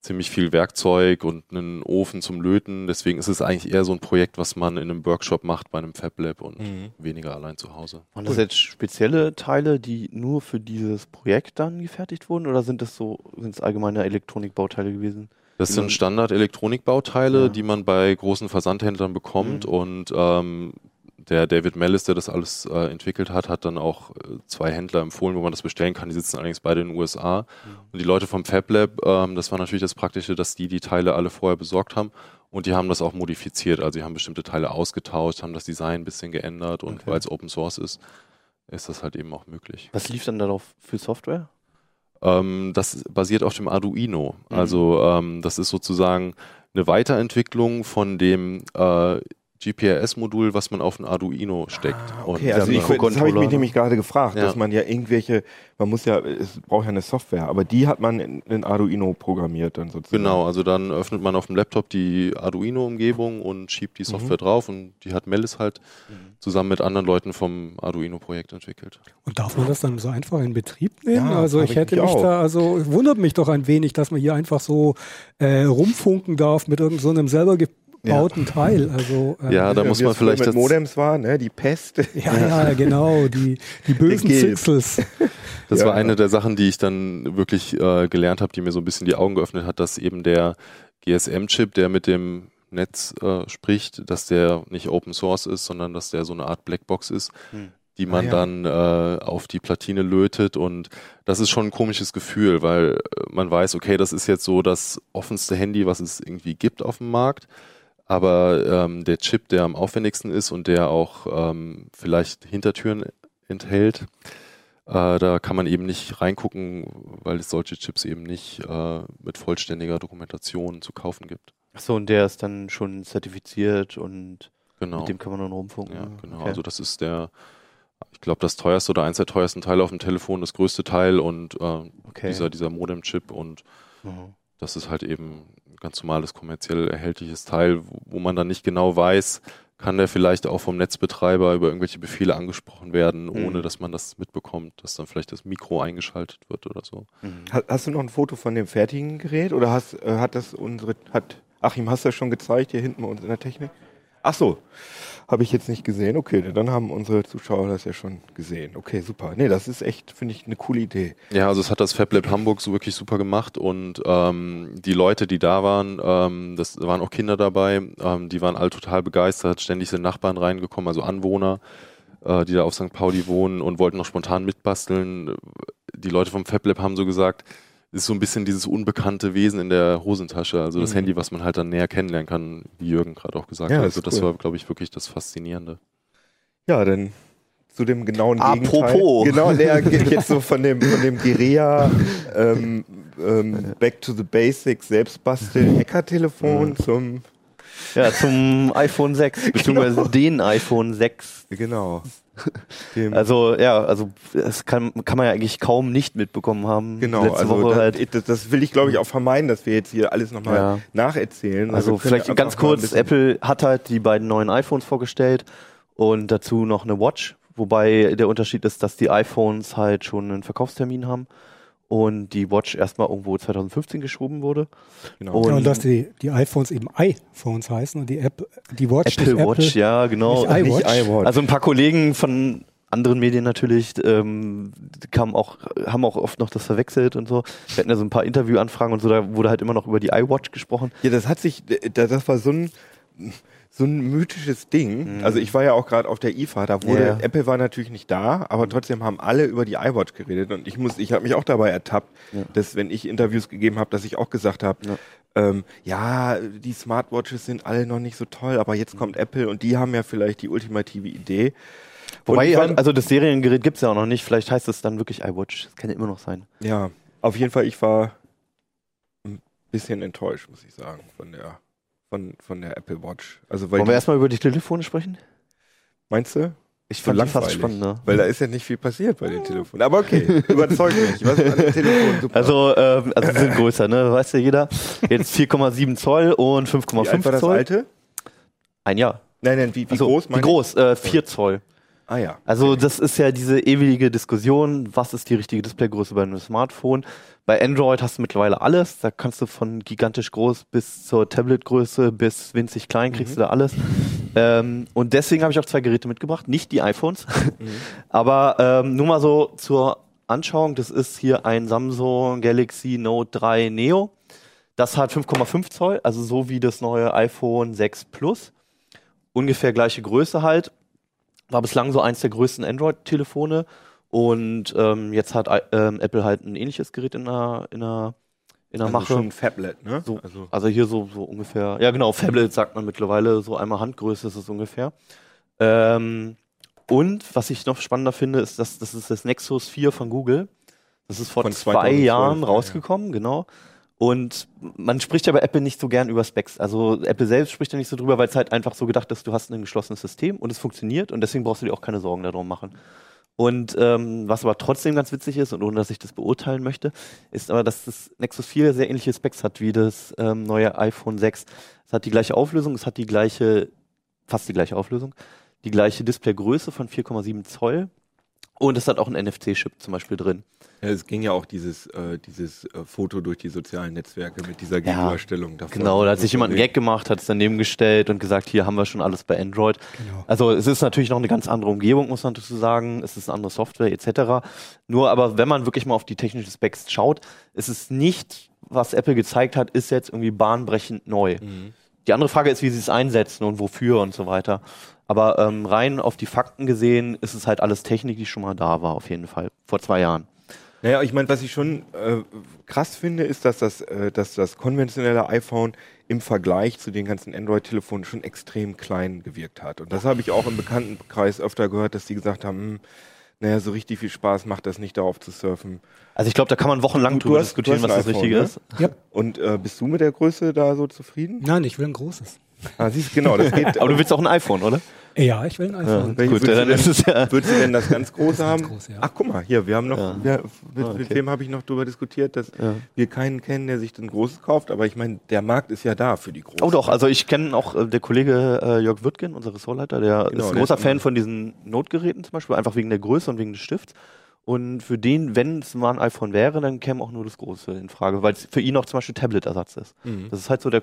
ziemlich viel Werkzeug und einen Ofen zum Löten. Deswegen ist es eigentlich eher so ein Projekt, was man in einem Workshop macht bei einem FabLab und Mhm. weniger allein zu Hause. Waren das jetzt spezielle Teile, die nur für dieses Projekt dann gefertigt wurden oder sind das so, sind es allgemeine Elektronikbauteile gewesen? Das sind man- Standard-Elektronikbauteile, Ja. die man bei großen Versandhändlern bekommt Mhm. und ähm, der David Mellis, der das alles äh, entwickelt hat, hat dann auch äh, zwei Händler empfohlen, wo man das bestellen kann. Die sitzen allerdings beide in den USA. Und die Leute vom Fab Lab, ähm, das war natürlich das Praktische, dass die die Teile alle vorher besorgt haben und die haben das auch modifiziert. Also die haben bestimmte Teile ausgetauscht, haben das Design ein bisschen geändert und Okay. weil es Open Source ist, ist das halt eben auch möglich. Was lief dann darauf für Software? Ähm, das basiert auf dem Arduino. Mhm. Also ähm, das ist sozusagen eine Weiterentwicklung von dem äh, GPRS-Modul, was man auf ein Arduino steckt. Ah, Und okay, also ich, das habe ich mich nämlich gerade gefragt, Ja. dass man ja irgendwelche, man muss ja, es braucht ja eine Software, aber die hat man in, in Arduino programmiert dann sozusagen. Genau, also dann öffnet man auf dem Laptop die Arduino-Umgebung und schiebt die Software drauf und die hat Mellis halt zusammen mit anderen Leuten vom Arduino-Projekt entwickelt. Und darf man das dann so einfach in Betrieb nehmen? Ja, also ich hätte mich mich auch. da, also wundert mich doch ein wenig, dass man hier einfach so äh, rumfunken darf mit irgendeinem so einem selber gebauten Teil. Also äh, Ja, da Ja, muss man vielleicht mit Modems war, ne, die Pest. ja, ja, genau, die, die bösen. Zixels. Das Ja. war eine der Sachen, die ich dann wirklich äh, gelernt habe, die mir so ein bisschen die Augen geöffnet hat, dass eben der GSM-Chip, der mit dem Netz äh, spricht, dass der nicht Open Source ist, sondern dass der so eine Art Blackbox ist, Hm. die man Ah, ja. dann äh, auf die Platine lötet. Und das ist schon ein komisches Gefühl, weil äh, man weiß, okay, das ist jetzt so das offenste Handy, was es irgendwie gibt auf dem Markt. Aber ähm, der Chip, der am aufwendigsten ist und der auch ähm, vielleicht Hintertüren enthält, äh, da kann man eben nicht reingucken, weil es solche Chips eben nicht äh, mit vollständiger Dokumentation zu kaufen gibt. Achso, und der ist dann schon zertifiziert und Genau. mit dem kann man dann rumfunken. ja, genau. Okay. Also das ist der, ich glaube, das teuerste oder eins der teuersten Teile auf dem Telefon, das größte Teil und äh, okay. dieser, dieser Modem-Chip und Mhm. Das ist halt eben ein ganz normales kommerziell erhältliches Teil, wo, wo man dann nicht genau weiß, kann der vielleicht auch vom Netzbetreiber über irgendwelche Befehle angesprochen werden, Mhm. ohne dass man das mitbekommt, dass dann vielleicht das Mikro eingeschaltet wird oder so. Mhm. Ha- Hast du noch ein Foto von dem fertigen Gerät oder hast, äh, hat das unsere, hat, Achim, hast du das schon gezeigt hier hinten bei uns in der Technik? Ach so, habe ich jetzt nicht gesehen. Okay, dann haben unsere Zuschauer das ja schon gesehen. Okay, super. Nee, das ist echt, finde ich, eine coole Idee. Ja, also es hat das FabLab Hamburg so wirklich super gemacht und ähm, die Leute, die da waren, ähm, das da waren auch Kinder dabei, ähm, die waren alle total begeistert, ständig sind Nachbarn reingekommen, also Anwohner, äh, die da auf St. Pauli wohnen und wollten noch spontan mitbasteln. Die Leute vom FabLab haben so gesagt, es ist so ein bisschen dieses unbekannte Wesen in der Hosentasche, also das Mhm. Handy, was man halt dann näher kennenlernen kann, wie Jürgen gerade auch gesagt Ja, hat. Also das cool. war, glaube ich, wirklich das Faszinierende. Ja, dann zu dem genauen Apropos. Gegenteil. Genau, der geht jetzt so von dem, von dem Guerilla ähm, ähm, Back to the Basics Selbstbasteln Hackertelefon zum Ja, zum iPhone 6, beziehungsweise Genau. den iPhone 6. genau. Dem, Also ja, also das kann, kann man ja eigentlich kaum nicht mitbekommen haben. genau, Letzte also Woche das, halt. das, das will ich glaube ich auch vermeiden, dass wir jetzt hier alles nochmal Ja. nacherzählen. Also können vielleicht ganz kurz, Apple hat halt die beiden neuen iPhones vorgestellt und dazu noch eine Watch, wobei der Unterschied ist, dass die iPhones halt schon einen Verkaufstermin haben und die Watch erstmal irgendwo 2015 geschoben wurde. Genau. Und- Ja, und dass die, die iPhones eben iPhones heißen und die App, die Watch Apple nicht Watch, ja genau. nicht nicht iWatch. iWatch. Also ein paar Kollegen von anderen Medien natürlich ähm, kamen auch, haben auch oft noch das verwechselt und so. Wir hatten ja so ein paar Interviewanfragen und so, da wurde halt immer noch über die iWatch gesprochen. Ja, das hat sich, da- das war so ein, so ein mythisches Ding. Mhm. Also ich war ja auch gerade auf der IFA, da wurde, Ja. Apple war natürlich nicht da, aber trotzdem haben alle über die iWatch geredet und ich muss, ich habe mich auch dabei ertappt, Ja. dass wenn ich Interviews gegeben habe, dass ich auch gesagt habe, Ja. ähm, ja, die Smartwatches sind alle noch nicht so toll, aber jetzt kommt Apple und die haben ja vielleicht die ultimative Idee. Wobei, halt, also das Seriengerät gibt's ja auch noch nicht. Vielleicht heißt es dann wirklich iWatch. Das kann ja immer noch sein. Ja, auf jeden Fall, ich war ein bisschen enttäuscht, muss ich sagen, von der, von, von der Apple Watch. Also, weil Wollen wir die, erstmal über die Telefone sprechen? meinst du? Ich So fand die langweilig. fast spannender. Weil da ist ja nicht viel passiert bei den Telefonen. Aber okay, überzeugt mich. Was an den Telefonen super? Also, ähm, also sie sind größer, ne? Weiß ja jeder. Jetzt 4,7 Zoll und wie alt war 5,5 das Zoll. alte? Ein Jahr. Nein, nein, wie, wie Also, groß Wie groß? Äh, 4 Zoll. Ah ja. Also das ist ja diese ewige Diskussion, was ist die richtige Displaygröße bei einem Smartphone. Bei Android hast du mittlerweile alles. Da kannst du von gigantisch groß bis zur Tabletgröße bis winzig klein kriegst Mhm. du da alles. Ähm, und deswegen habe ich auch zwei Geräte mitgebracht, nicht die iPhones, Mhm. aber ähm, nur mal so zur Anschauung. Das ist hier ein Samsung Galaxy Note 3 Neo. Das hat 5,5 Zoll, also so wie das neue iPhone 6 Plus. Ungefähr gleiche Größe halt. War bislang so eins der größten Android-Telefone. Und ähm, jetzt hat ähm, Apple halt ein ähnliches Gerät in der, in der, in der Also Mache. schon ein Phablet, ne? So, Also, also hier so, so ungefähr, ja genau, Phablet sagt man mittlerweile, so einmal Handgröße ist es ungefähr. Ähm, und was ich noch spannender finde, ist, dass das ist das Nexus 4 von Google. Das ist vor Von zwei 2012, Jahren ja, rausgekommen, genau. Und man spricht ja bei Apple nicht so gern über Specs. Also Apple selbst spricht ja nicht so drüber, weil es halt einfach so gedacht ist, du hast ein geschlossenes System und es funktioniert und deswegen brauchst du dir auch keine Sorgen darum machen. Und ähm, was aber trotzdem ganz witzig ist, und ohne dass ich das beurteilen möchte, ist aber, dass das Nexus 4 sehr ähnliche Specs hat wie das ähm, neue iPhone 6. Es hat die gleiche Auflösung, es hat die gleiche, fast die gleiche Auflösung, die gleiche Displaygröße von 4,7 Zoll und es hat auch einen NFC-Chip zum Beispiel drin. ja, es ging ja auch dieses, äh, dieses äh, Foto durch die sozialen Netzwerke mit dieser Ja, Gegenüberstellung. davon. Genau, da hat sich jemand einen. Gag gemacht, hat es daneben gestellt und gesagt, hier haben wir schon alles bei Android. Genau. Also es ist natürlich noch eine ganz andere Umgebung, muss man dazu sagen. Es ist eine andere Software etc. Nur aber, wenn man wirklich mal auf die technischen Specs schaut, ist es nicht, was Apple gezeigt hat, ist jetzt irgendwie bahnbrechend neu. Mhm. Die andere Frage ist, wie sie es einsetzen und wofür und so weiter. Aber ähm, rein auf die Fakten gesehen ist es halt alles Technik, die schon mal da war, auf jeden Fall. Vor zwei Jahren. Naja, ich meine, was ich schon äh, krass finde, ist, dass das, äh, dass das konventionelle iPhone im Vergleich zu den ganzen Android-Telefonen schon extrem klein gewirkt hat. Und das habe ich auch im Bekanntenkreis öfter gehört, dass die gesagt haben, hm, naja, so richtig viel Spaß macht das nicht, darauf zu surfen. Also ich glaube, da kann man wochenlang Du- drüber diskutieren, was das ein Richtige iPhone, ist. Ja. Und äh, bist du mit der Größe da so zufrieden? Nein, ich will ein großes. Ah, siehst du, genau, das geht. Aber du willst auch ein iPhone, oder? Ja, ich will ein iPhone. Welche Gut, würdest dann du ist es ja. Würdest du denn das ganz große Das haben? große, ja. Ach, guck mal, hier, wir haben noch, Ja. wir, mit, Ah, mit okay. dem habe ich noch drüber diskutiert, dass Ja. wir keinen kennen, der sich ein großes kauft, aber ich meine, der Markt ist ja da für die großen. Oh doch, also ich kenne auch äh, der Kollege äh, Jörg Wirtgen, unser Ressortleiter, der Genau, ist ein großer Fan von diesen Notgeräten zum Beispiel, einfach wegen der Größe und wegen des Stifts. Und für den, wenn es mal ein iPhone wäre, dann käme auch nur das Große in Frage, weil es für ihn auch zum Beispiel Tablet-Ersatz ist. Mhm. Das ist halt so der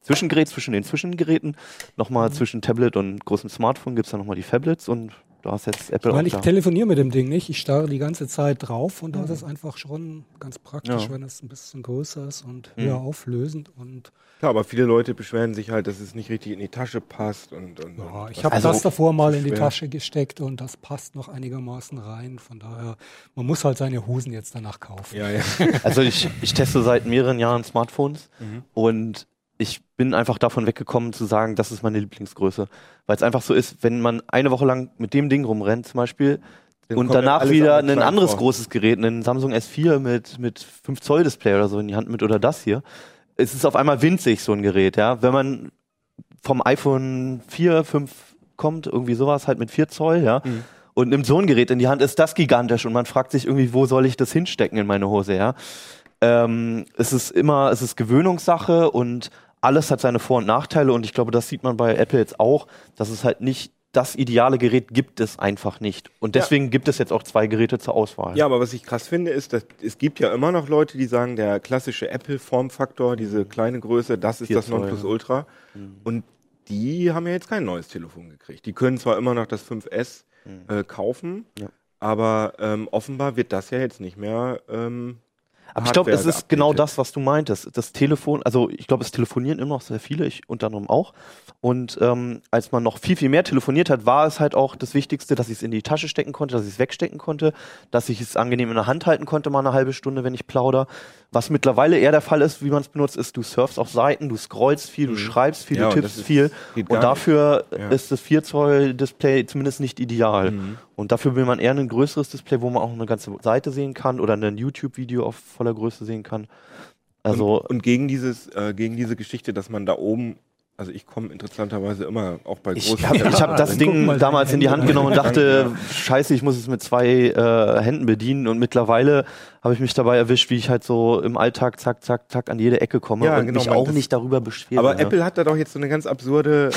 Zwischengerät zwischen den Zwischengeräten. Nochmal Mhm. zwischen Tablet und großem Smartphone gibt es dann nochmal die Phablets und da ist jetzt Apple Ich meine, auch ich telefoniere mit dem Ding nicht. Ich starre die ganze Zeit drauf und da ist es einfach schon ganz praktisch, Ja. wenn es ein bisschen größer ist und Mhm. höher auflösend. Und Klar, aber viele Leute beschweren sich halt, dass es nicht richtig in die Tasche passt und, und, ja, und ich habe Also- das davor mal in die. Tasche gesteckt und das passt noch einigermaßen rein. Von daher, man muss halt seine Hosen jetzt danach kaufen. Ja, ja. Also ich, ich teste seit mehreren Jahren Smartphones Mhm. und ich bin einfach davon weggekommen zu sagen, das ist meine Lieblingsgröße. Weil es einfach so ist, wenn man eine Woche lang mit dem Ding rumrennt zum Beispiel Dann und danach wieder ein anderes vor. großes Gerät, einen Samsung S4 mit, mit 5 Zoll Display oder so in die Hand mit oder das hier, es ist auf einmal winzig, so ein Gerät, ja. Wenn man vom iPhone 4, 5 kommt, irgendwie sowas halt mit 4 Zoll, ja, Mhm. und nimmt so ein Gerät in die Hand, ist das gigantisch und man fragt sich irgendwie, wo soll ich das hinstecken in meine Hose, ja. Ähm, es ist immer, es ist Gewöhnungssache und alles hat seine Vor- und Nachteile und ich glaube, das sieht man bei Apple jetzt auch, dass es halt nicht das ideale Gerät gibt es einfach nicht. Und Ja. deswegen gibt es jetzt auch zwei Geräte zur Auswahl. Ja, aber was ich krass finde, ist, dass es gibt ja immer noch Leute, die sagen, der klassische Apple-Formfaktor, diese kleine Größe, das ist Vier das Nonplusultra. Mhm. Und die haben ja jetzt kein neues Telefon gekriegt. Die können zwar immer noch das 5S Mhm. äh, kaufen, Ja. aber ähm, offenbar wird das ja jetzt nicht mehr. Ähm, Aber ich glaube, es ist genau das, was du meintest. Das Telefon, also ich glaube, es telefonieren immer noch sehr viele, ich unter anderem auch. Und ähm, als man noch viel, viel mehr telefoniert hat, war es halt auch das Wichtigste, dass ich es in die Tasche stecken konnte, dass ich es wegstecken konnte, dass ich es angenehm in der Hand halten konnte, mal eine halbe Stunde, wenn ich plauder. Was mittlerweile eher der Fall ist, wie man es benutzt, ist, du surfst auf Seiten, du scrollst viel, du Mhm. schreibst viel, Ja, du tippst viel. Und dafür Ja. ist das 4 Zoll Display zumindest nicht ideal. Mhm. Und dafür will man eher ein größeres Display, wo man auch eine ganze Seite sehen kann oder ein YouTube-Video auf voller Größe sehen kann. Also, und, und gegen dieses, äh, gegen diese Geschichte, dass man da oben, also ich komme interessanterweise immer auch bei ich großen habe ich hab das Ding mal damals in die Hand genommen und dachte, scheiße, ich muss es mit zwei äh, Händen bedienen. Und mittlerweile habe ich mich dabei erwischt, wie ich halt so im Alltag zack, zack, zack an jede Ecke komme Ja, und genau, mich auch nicht darüber beschwere. Aber ne? Apple hat da doch jetzt so eine ganz absurde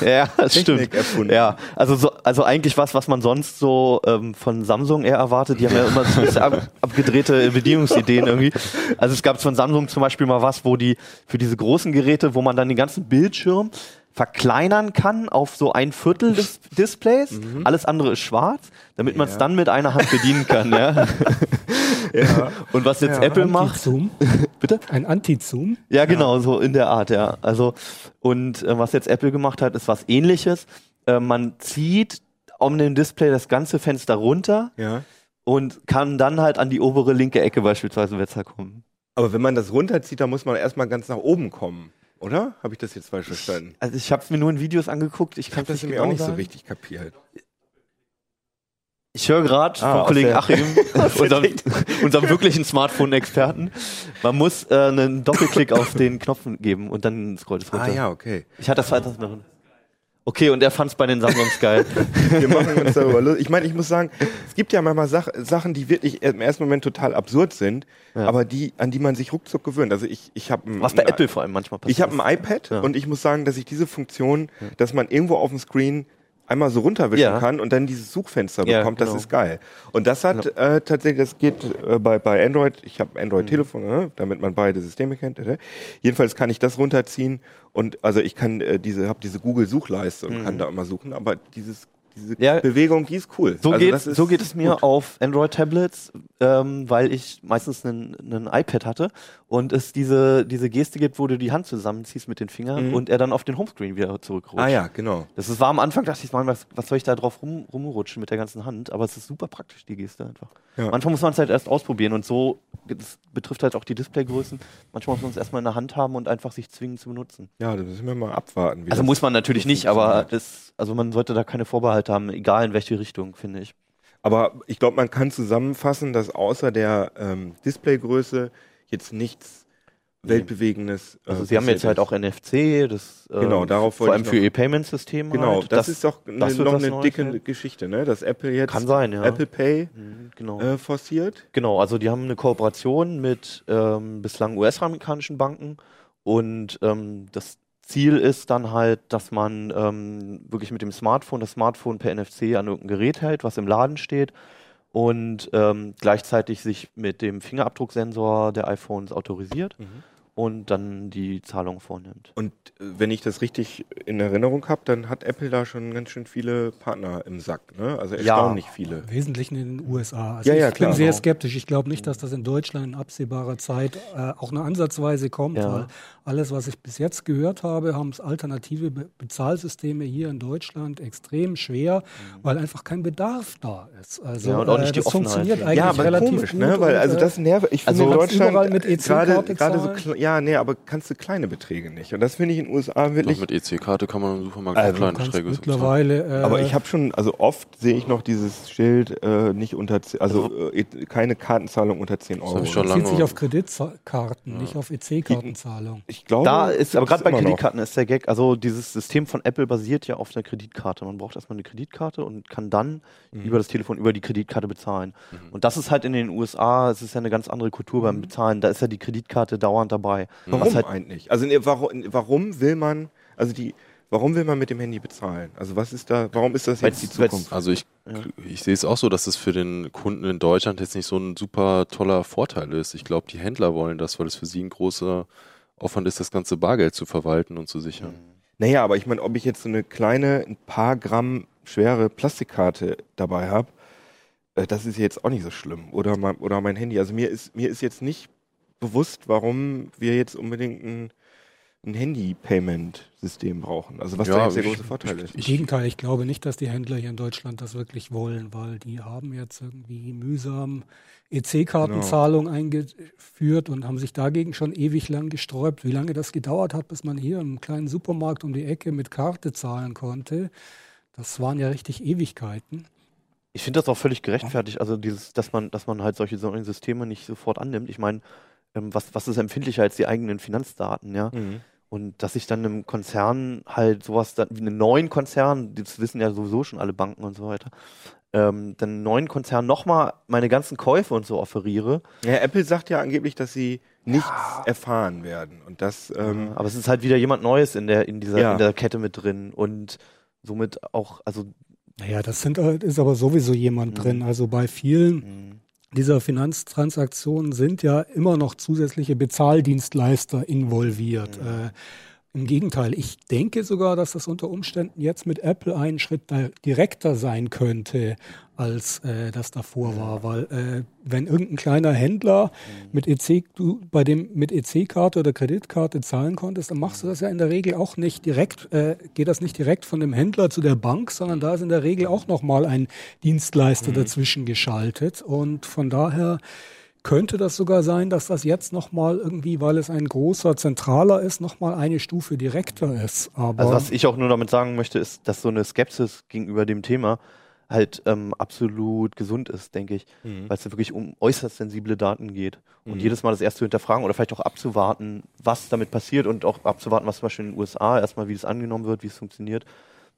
äh, ja, das Technik stimmt. erfunden. Ja, also so, also eigentlich was, was man sonst so ähm, von Samsung eher erwartet. Die haben ja immer so ein bisschen ab, abgedrehte Bedienungsideen irgendwie. Also es gab von Samsung zum Beispiel mal was, wo die für diese großen Geräte, wo man dann den ganzen Bildschirm verkleinern kann auf so ein Viertel des Displays. Mhm. Alles andere ist schwarz, damit man es Ja. dann mit einer Hand bedienen kann. ja. Ja. Und was jetzt Ja. Apple macht, Anti-Zoom. bitte? Ein Anti-Zoom. Ja, genau, so in der Art, ja. Also, und äh, was jetzt Apple gemacht hat, ist was ähnliches. Äh, man zieht um den Display das ganze Fenster runter ja. und kann dann halt an die obere linke Ecke beispielsweise besser kommen. Aber wenn man das runterzieht, dann muss man erstmal ganz nach oben kommen, oder? Habe ich das jetzt falsch verstanden? Also ich habe es mir nur in Videos angeguckt, ich Ich kann habe das nämlich genau auch nicht so sagen. richtig kapiert. Ich höre gerade Ah, vom Kollegen der- Achim, unserem, unserem wirklichen Smartphone-Experten, man muss äh, einen Doppelklick auf den Knopf geben und dann scrollt es runter. Ah ja, okay. Ich hatte das weiter noch. Okay, und er fand es bei den Samsungs geil. Wir machen uns darüber lustig. Ich meine, ich muss sagen, es gibt ja manchmal Sach Sachen, die wirklich im ersten Moment total absurd sind, Ja. aber die, an die man sich ruckzuck gewöhnt. Also ich, ich habe Was bei Apple vor allem manchmal passiert. Ich habe ein iPad Ja. und ich muss sagen, dass ich diese Funktion, dass man irgendwo auf dem Screen einmal so runterwischen Ja. kann und dann dieses Suchfenster Ja, bekommt, das genau. ist geil. Und das hat äh, tatsächlich, das geht äh, bei, bei Android, ich habe Mhm. Android-Telefon, äh, damit man beide Systeme kennt. Äh. Jedenfalls kann ich das runterziehen und also ich kann äh, diese, habe diese Google-Suchleiste und kann da immer suchen, aber dieses, diese Mhm. Ja. Bewegung, die ist cool. So, also geht, das ist so geht es mir gut. auf Android-Tablets, ähm, weil ich meistens einen, einen iPad hatte und es diese, diese Geste gibt, wo du die Hand zusammenziehst mit den Fingern Mhm. und er dann auf den Homescreen wieder zurückrutscht. Ah ja, genau. Das ist, war am Anfang, dachte ich, was, was soll ich da drauf rum, rumrutschen mit der ganzen Hand? Aber es ist super praktisch, die Geste einfach. Ja. Manchmal muss man es halt erst ausprobieren und so, das betrifft halt auch die Displaygrößen. Manchmal muss man es erstmal in der Hand haben und einfach sich zwingen zu benutzen. Ja, da müssen wir mal abwarten. wie Also das muss man natürlich nicht, aber das, also man sollte da keine Vorbehalte haben, egal in welche Richtung, finde ich. Aber ich glaube, man kann zusammenfassen, dass außer der ähm, Displaygröße jetzt nichts weltbewegendes. äh, Also sie haben jetzt halt ist. auch NFC, das äh, Genau, darauf vor allem für Payment-System. Genau, halt. das, ist doch ne, das noch eine dicke werden. Geschichte, ne? Dass Apple jetzt Kann sein, ja. Apple Pay Mhm, Genau. äh, forciert. Genau, also die haben eine Kooperation mit ähm, bislang US-amerikanischen Banken und ähm, das Ziel ist dann halt, dass man ähm, wirklich mit dem Smartphone das Smartphone per NFC an irgendein Gerät hält, was im Laden steht und ähm, gleichzeitig sich mit dem Fingerabdrucksensor der iPhones autorisiert und dann die Zahlung vornimmt. Und äh, wenn ich das richtig in Erinnerung habe, dann hat Apple da schon ganz schön viele Partner im Sack, ne? Also Ja. erstaunlich viele. Im Wesentlichen in den USA. Also Ja, ich ja, bin klar. sehr Genau. skeptisch. Ich glaube nicht, dass das in Deutschland in absehbarer Zeit äh, auch nur ansatzweise kommt, Ja. weil alles, was ich bis jetzt gehört habe, haben es alternative Be Bezahlsysteme hier in Deutschland extrem schwer, weil einfach kein Bedarf da ist. Also Mhm. Ja, und auch nicht die das Offenheit. funktioniert Ja, eigentlich Ja, aber relativ komisch, gut. ne? Weil und, also äh, das nervt. Ich finde also in Deutschland überall mit gerade EC-Karte gerade so zahlen. Ja, nee, aber kannst du kleine Beträge nicht. Und das finde ich in den USA Doch wirklich. mit EC-Karte kann man im Supermarkt Also, also, kleine Beträge mittlerweile. Äh, Aber ich habe schon, also oft sehe ich noch dieses Schild äh, nicht unter, ze- also äh, keine Kartenzahlung unter 10 Euro. ich das lange- bezieht sich auf Kreditkarten, nicht auf EC-Kartenzahlung. Ich glaube, Da ist, aber gerade bei immer noch. Kreditkarten ist der Gag, also dieses System von Apple basiert ja auf einer Kreditkarte. Man braucht erstmal eine Kreditkarte und kann dann Mhm. über das Telefon über die Kreditkarte bezahlen. Und das ist halt in den USA, es ist ja eine ganz andere Kultur Mhm. beim Bezahlen, da ist ja die Kreditkarte dauernd dabei. Warum Was halt, eigentlich? Also ne, warum, warum will man, also die, warum will man mit dem Handy bezahlen? Also was ist da, warum ist das jetzt die Zukunft? Also ich, ich sehe es auch so, dass es für den Kunden in Deutschland jetzt nicht so ein super toller Vorteil ist. Ich glaube, die Händler wollen das, weil es für sie ein großer Aufwand ist, das ganze Bargeld zu verwalten und zu sichern. Naja, aber ich meine, ob ich jetzt so eine kleine, ein paar Gramm schwere Plastikkarte dabei habe, äh, das ist jetzt auch nicht so schlimm. Oder mein, oder mein Handy. Also mir ist, mir ist jetzt nicht bewusst, warum wir jetzt unbedingt ein, ein Handy-Payment-System brauchen. Also was Ja, da jetzt der große Vorteil ist. Im Gegenteil, ich glaube nicht, dass die Händler hier in Deutschland das wirklich wollen, weil die haben jetzt irgendwie mühsam EC-Kartenzahlung eingeführt und haben sich dagegen schon ewig lang gesträubt. Wie lange das gedauert hat, bis man hier im kleinen Supermarkt um die Ecke mit Karte zahlen konnte, das waren ja richtig Ewigkeiten. ich finde das auch völlig gerechtfertigt, also dieses, dass man, dass man halt solche, solche Systeme nicht sofort annimmt. Ich meine, was, was ist empfindlicher als die eigenen Finanzdaten, ja? Mhm. Und dass ich dann einem Konzern halt sowas, dann, wie einen neuen Konzern, das wissen ja sowieso schon alle Banken und so weiter, ähm, dann einen neuen Konzern nochmal meine ganzen Käufe und so offeriere. Ja, Apple sagt ja angeblich, dass sie nichts erfahren werden. Und das, ähm, Aber es ist halt wieder jemand Neues in der, in dieser, Ja. in der Kette mit drin und somit auch, also Naja, das sind, halt- ist aber sowieso jemand Mhm. drin. Also bei vielen mh, dieser Finanztransaktionen sind ja immer noch zusätzliche Bezahldienstleister involviert. Mhm. Äh, Im Gegenteil, ich denke sogar, dass das unter Umständen jetzt mit Apple einen Schritt direkter sein könnte, als äh, das davor war. Weil äh, wenn irgendein kleiner Händler mhm. mit EC, du bei dem mit EC-Karte oder Kreditkarte zahlen konntest, dann machst du das ja in der Regel auch nicht direkt, äh, geht das nicht direkt von dem Händler zu der Bank, sondern da ist in der Regel auch nochmal ein Dienstleister mhm. dazwischen geschaltet. Und von daher könnte das sogar sein, dass das jetzt nochmal irgendwie, weil es ein großer Zentraler ist, nochmal eine Stufe direkter ist. Aber also was ich auch nur damit sagen möchte, ist, dass so eine Skepsis gegenüber dem Thema halt ähm, absolut gesund ist, denke ich, mhm. weil es wirklich um äußerst sensible Daten geht. Und mhm. jedes Mal das erst zu hinterfragen oder vielleicht auch abzuwarten, was damit passiert und auch abzuwarten, was zum Beispiel in den USA erstmal, wie es angenommen wird, wie es funktioniert,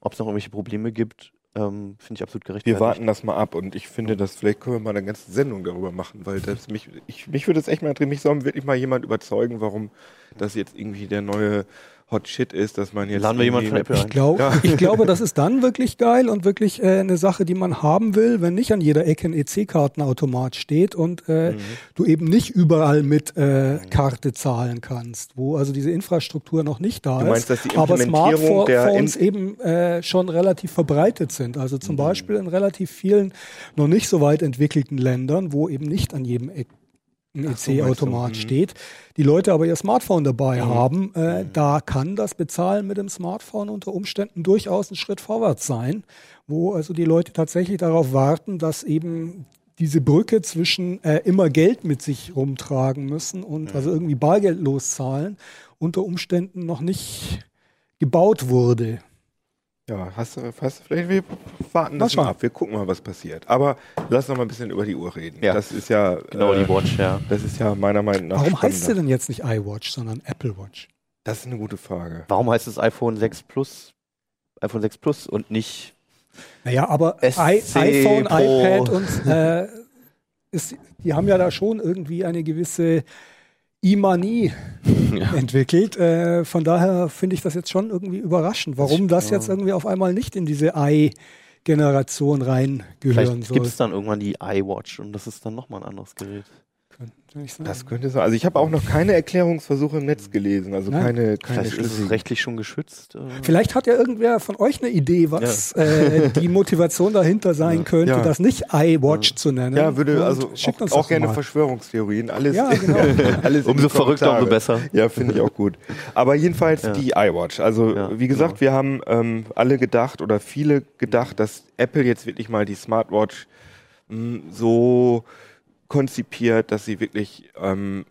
ob es noch irgendwelche Probleme gibt, ähm, finde ich absolut gerecht. Wir warten das mal ab und ich finde, dass vielleicht können wir mal eine ganze Sendung darüber machen, weil das mich, ich, mich würde es echt mal interessieren, mich soll wirklich mal jemand überzeugen, warum das jetzt irgendwie der neue Hot Shit ist, dass man jetzt. Laden wir jemanden von Apple ich, glaub, ja. ich glaube, das ist dann wirklich geil und wirklich äh, eine Sache, die man haben will, wenn nicht an jeder Ecke ein EC-Kartenautomat steht und äh, mhm. du eben nicht überall mit äh, Karte zahlen kannst, wo also diese Infrastruktur noch nicht da du meinst, ist, dass die aber Smartphones eben äh, schon relativ verbreitet sind. Also zum mhm. Beispiel in relativ vielen noch nicht so weit entwickelten Ländern, wo eben nicht an jedem Eck ein EC-Automat so, mhm. steht, die Leute aber ihr Smartphone dabei mhm. haben, äh, mhm. da kann das Bezahlen mit dem Smartphone unter Umständen durchaus ein Schritt vorwärts sein, wo also die Leute tatsächlich darauf warten, dass eben diese Brücke zwischen äh, immer Geld mit sich rumtragen müssen und mhm. also irgendwie bargeldlos zahlen unter Umständen noch nicht gebaut wurde. Ja, hast du, hast du vielleicht, wir warten das mal ab, wir gucken mal, was passiert. Aber lass noch mal ein bisschen über die Uhr reden. Ja. Das ist ja. Genau, äh, die Watch, ja. Das ist ja meiner Meinung nach. Warum spannender. heißt sie denn jetzt nicht iWatch, sondern Apple Watch? Das ist eine gute Frage. Warum heißt es iPhone 6 Plus, iPhone 6 Plus und nicht. Naja, aber I iPhone, Pro. iPad und äh, ist, die haben ja da schon irgendwie eine gewisse Imani ja. entwickelt. Äh, von daher finde ich das jetzt schon irgendwie überraschend, warum das jetzt irgendwie auf einmal nicht in diese i-Generation reingehören Vielleicht soll. Gibt es dann irgendwann die iWatch und das ist dann nochmal ein anderes Gerät. Das könnte sein. Also ich habe auch noch keine Erklärungsversuche im Netz gelesen. Also Nein. keine, keine Vielleicht ist es rechtlich schon geschützt. Äh. Vielleicht hat ja irgendwer von euch eine Idee, was ja. äh, die Motivation dahinter sein ja. könnte, ja. das nicht iWatch zu nennen. Ja, würde also schickt auch, uns auch gerne mal. Verschwörungstheorien. Alles, ja, genau. alles umso verrückter, umso besser. Ja, finde ich auch gut. Aber jedenfalls die iWatch. Also wie gesagt, genau. wir haben ähm, alle gedacht oder viele gedacht, dass Apple jetzt wirklich mal die Smartwatch mh, hm, so konzipiert, dass sie wirklich ähm,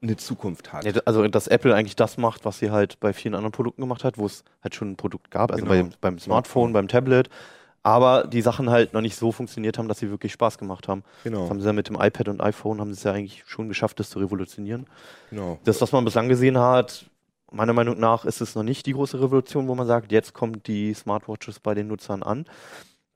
eine Zukunft hat. Ja, also dass Apple eigentlich das macht, was sie halt bei vielen anderen Produkten gemacht hat, wo es halt schon ein Produkt gab, also genau. bei, beim Smartphone, beim Tablet, aber die Sachen halt noch nicht so funktioniert haben, dass sie wirklich Spaß gemacht haben. Genau. Das haben sie ja mit dem iPad und iPhone haben sie es ja eigentlich schon geschafft, das zu revolutionieren. Genau. Das, was man bislang gesehen hat, meiner Meinung nach ist es noch nicht die große Revolution, wo man sagt, jetzt kommt die Smartwatches bei den Nutzern an.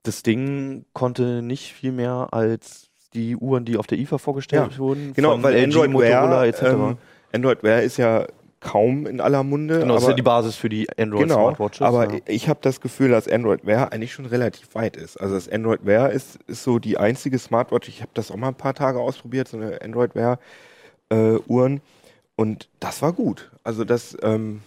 Das Ding konnte nicht viel mehr als die Uhren, die auf der IFA vorgestellt ja, wurden. Genau, weil LG, Android Wear, etc. Ähm, Android Wear ist ja kaum in aller Munde. Genau, das ist ja die Basis für die Android genau, Smartwatches. Aber ja. ich habe das Gefühl, dass Android Wear eigentlich schon relativ weit ist. Also das Android Wear ist, ist so die einzige Smartwatch, ich habe das auch mal ein paar Tage ausprobiert, so eine Android Wear äh, Uhren. Und das war gut. Also das, ähm,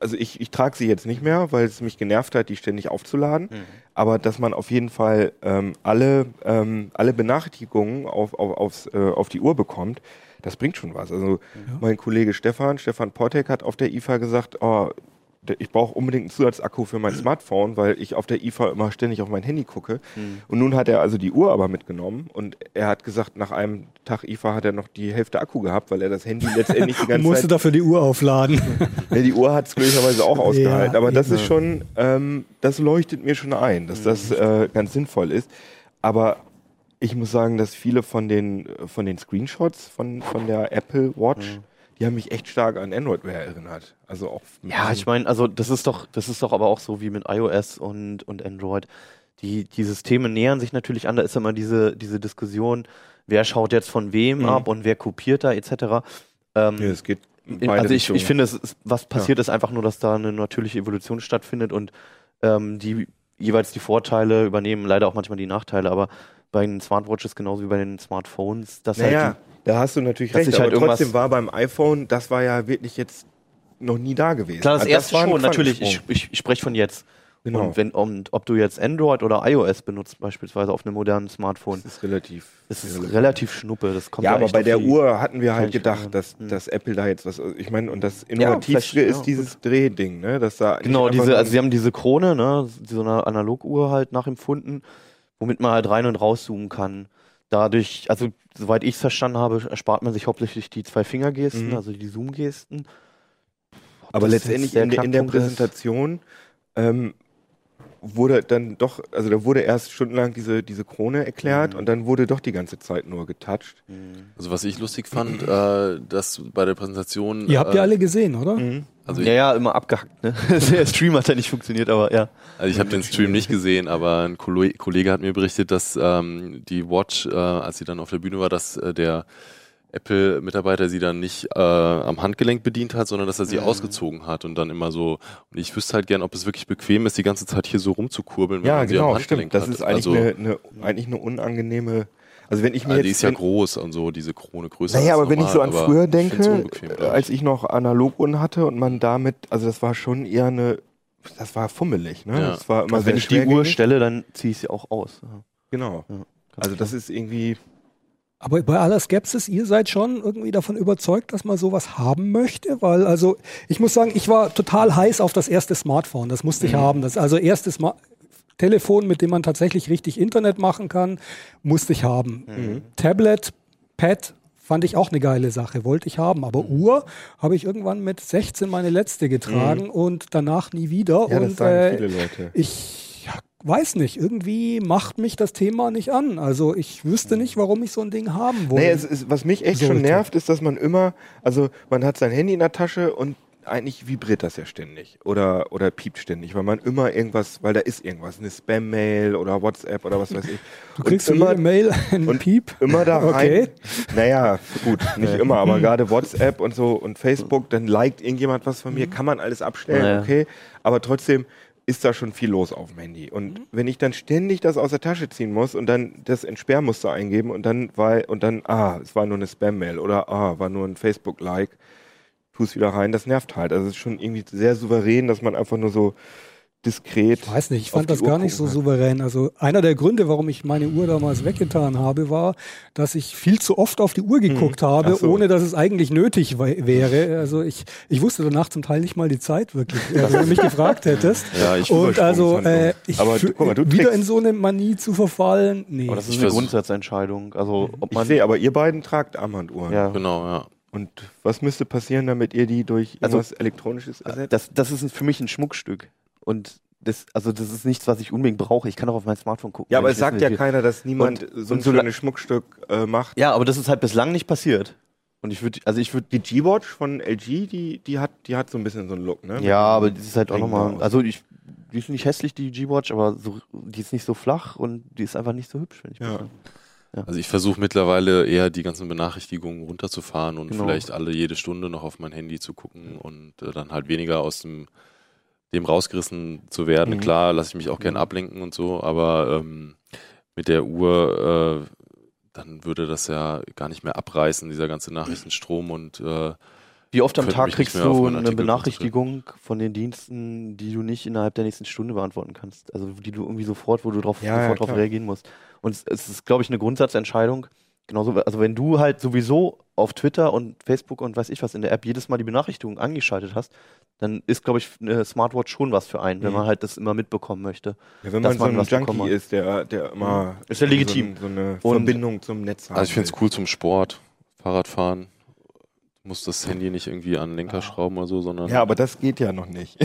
also ich, ich trage sie jetzt nicht mehr, weil es mich genervt hat, die ständig aufzuladen. Mhm. Aber dass man auf jeden Fall ähm, alle, ähm, alle Benachrichtigungen auf, auf, aufs, äh, auf die Uhr bekommt, das bringt schon was. Also ja. mein Kollege Stefan, Stefan Portek hat auf der IFA gesagt, oh, ich brauche unbedingt einen Zusatzakku für mein Smartphone, weil ich auf der IFA immer ständig auf mein Handy gucke. Mhm. Und nun hat er also die Uhr aber mitgenommen und er hat gesagt, nach einem Tag IFA hat er noch die Hälfte Akku gehabt, weil er das Handy letztendlich die ganze musste Zeit... dafür die Uhr aufladen. ja, die Uhr hat es glücklicherweise auch ausgehalten, ja, aber das ist schon, ähm, das leuchtet mir schon ein, dass mhm. das äh, ganz sinnvoll ist. Aber ich muss sagen, dass viele von den, von den Screenshots von, von der Apple Watch mhm die haben mich echt stark an Android Wear erinnert. Also auch Ja, ich meine, also das ist doch, das ist doch aber auch so wie mit iOS und, und Android. Die, die Systeme nähern sich natürlich an, da ist immer diese, diese Diskussion, wer schaut jetzt von wem mhm. ab und wer kopiert da etc. Ähm, ja, es geht also ich, ich finde, ist, was passiert ja. ist einfach nur, dass da eine natürliche Evolution stattfindet und ähm, die jeweils die Vorteile übernehmen, leider auch manchmal die Nachteile, aber bei den Smartwatches genauso wie bei den Smartphones, dass naja, halt die, da hast du natürlich recht, aber halt trotzdem war beim iPhone, das war ja wirklich jetzt noch nie da gewesen. Klar, das Also erste war schon, natürlich. Ich, ich, ich spreche von jetzt. genau. Und, wenn, und ob du jetzt Android oder iOS benutzt, beispielsweise auf einem modernen Smartphone, das ist relativ. das ist relativ- relativ schnuppe. Das kommt ja, aber echt bei der Uhr hatten wir halt gedacht, dass, hm. dass Apple da jetzt was. Ich meine, und das Innovativste ist ja, dieses Drehding, ne? Dass da Genau, diese, also sie haben diese Krone, ne, so eine Analoguhr halt nachempfunden, womit man halt rein und rauszoomen kann. Dadurch, also soweit ich es verstanden habe, erspart man sich hauptsächlich die zwei Fingergesten, Mhm. also die Zoom-Gesten. Aber letztendlich in, der- in der? Präsentation ähm, wurde dann doch, also da wurde erst stundenlang diese, diese Krone erklärt Mhm. und dann wurde doch die ganze Zeit nur getoucht. Mhm. Also was ich lustig fand, äh, dass bei der Präsentation. Ihr habt äh, ja alle gesehen, oder? Also ja, ja, immer abgehackt, ne? der Stream hat ja nicht funktioniert, aber ja. also ich habe den Stream nicht gesehen, aber ein Kolle- Kollege hat mir berichtet, dass ähm, die Watch, äh, als sie dann auf der Bühne war, dass äh, der Apple-Mitarbeiter sie dann nicht äh, am Handgelenk bedient hat, sondern dass er sie Mhm. ausgezogen hat und dann immer so. Und ich wüsste halt gern, ob es wirklich bequem ist, die ganze Zeit hier so rumzukurbeln, wenn Ja, man sie am genau, Handgelenk stimmt. Das hat. ist eigentlich, also, eine, eine, eigentlich eine unangenehme. Also wenn ich mir also jetzt, die ist ja wenn, groß und so, diese Krone größer. Naja, als aber wenn ich so an früher denke, ich. als ich noch Analoguhren hatte und man damit, also das war schon eher eine, das war fummelig, ne? Ja. Das war immer Also sehr wenn ich die Uhr stelle, dann ziehe ich sie auch aus. Ja, Genau. Also das ist irgendwie, Aber bei aller Skepsis, ihr seid schon irgendwie davon überzeugt, dass man sowas haben möchte, weil also ich muss sagen, ich war total heiß auf das erste Smartphone. Das musste ich haben. Das also erste Smart Telefon, mit dem man tatsächlich richtig Internet machen kann, musste ich haben. Tablet, Pad fand ich auch eine geile Sache, wollte ich haben. Aber Uhr habe ich irgendwann mit 16 meine letzte getragen und danach nie wieder. ja, das und sagen äh, viele Leute. ich weiß nicht, irgendwie macht mich das Thema nicht an. Also ich wüsste nicht, warum ich so ein Ding haben wollte. Nee, es ist, was mich echt schon sollte. nervt, ist, dass man immer, also man hat sein Handy in der Tasche und eigentlich vibriert das ja ständig oder, oder piept ständig, weil man immer irgendwas, weil da ist irgendwas, eine Spam-Mail oder WhatsApp oder was weiß ich. du kriegst und immer, Mail einen und Piep. immer da rein. Okay. Naja, gut, nicht immer, aber gerade WhatsApp und so und Facebook, dann liked irgendjemand was von mir, kann man alles abstellen, Naja. okay, aber trotzdem ist da schon viel los auf dem Handy. Und wenn ich dann ständig das aus der Tasche ziehen muss und dann das Entsperrmuster eingeben und dann war und dann, ah, es war nur eine Spam-Mail oder ah, war nur ein Facebook-Like, tu es wieder rein, das nervt halt. Also es ist schon irgendwie sehr souverän, dass man einfach nur so diskret. Ich weiß nicht, ich fand das Uhr gar nicht so souverän. Also einer der Gründe, warum ich meine Uhr damals weggetan habe, war, dass ich viel zu oft auf die Uhr geguckt habe, Ach so. ohne dass es eigentlich nötig wäre. Also ich, ich wusste danach zum Teil nicht mal die Zeit wirklich, also, wenn du mich gefragt hättest. Ja, ich Und also äh, ich Aber guck mal, du wieder in so eine Manie zu verfallen, nee. Aber das ist Ich eine Grundsatzentscheidung. Also ob Ich man sehe, aber ihr beiden tragt Armbanduhren. ja, Genau, ja. Und was müsste passieren, damit ihr die durch Also- irgendwas Elektronisches ersetzt? das, das ist für mich ein Schmuckstück. Und das, also das ist nichts, was ich unbedingt brauche. Ich kann auch auf mein Smartphone gucken. Ja, aber es sagt ja keiner, dass niemand Und- so ein so schönes Schmuckstück äh, macht. Ja, aber das ist halt bislang nicht passiert. Und ich würde, also ich würde, Die G-Watch von LG, die, die, hat, die hat so ein bisschen so einen Look, ne? ja, aber die ist halt auch nochmal, also ich, die ist nicht hässlich, die G-Watch, aber so, die ist nicht so flach und die ist einfach nicht so hübsch, wenn ich Ja. muss sagen. Also ich versuche mittlerweile eher die ganzen Benachrichtigungen runterzufahren und Genau. vielleicht alle jede Stunde noch auf mein Handy zu gucken und äh, dann halt weniger aus dem, dem rausgerissen zu werden. Mhm. Klar, lasse ich mich auch gern Mhm. ablenken und so, aber ähm, mit der Uhr, äh, dann würde das ja gar nicht mehr abreißen, dieser ganze Nachrichtenstrom und äh, Wie oft am Tag kriegst du eine Artikel Benachrichtigung von den Diensten, die du nicht innerhalb der nächsten Stunde beantworten kannst? Also die du irgendwie sofort, wo du drauf, Ja, ja, sofort drauf klar. reagieren musst. Und es, es ist, glaube ich, eine Grundsatzentscheidung. Genauso, also wenn du halt sowieso auf Twitter und Facebook und weiß ich was in der App jedes Mal die Benachrichtigung angeschaltet hast, dann ist, glaube ich, eine Smartwatch schon was für einen, wenn Mhm. man halt das immer mitbekommen möchte. Ja, wenn dass man so ein Junkie ist, der, der immer Ist ja legitim. so, so eine Und- Verbindung zum Netz hat. also ich finde es cool zum Sport, Fahrradfahren. Du musst das Handy nicht irgendwie an den Lenker schrauben oder so, sondern Ja, aber das geht ja noch nicht.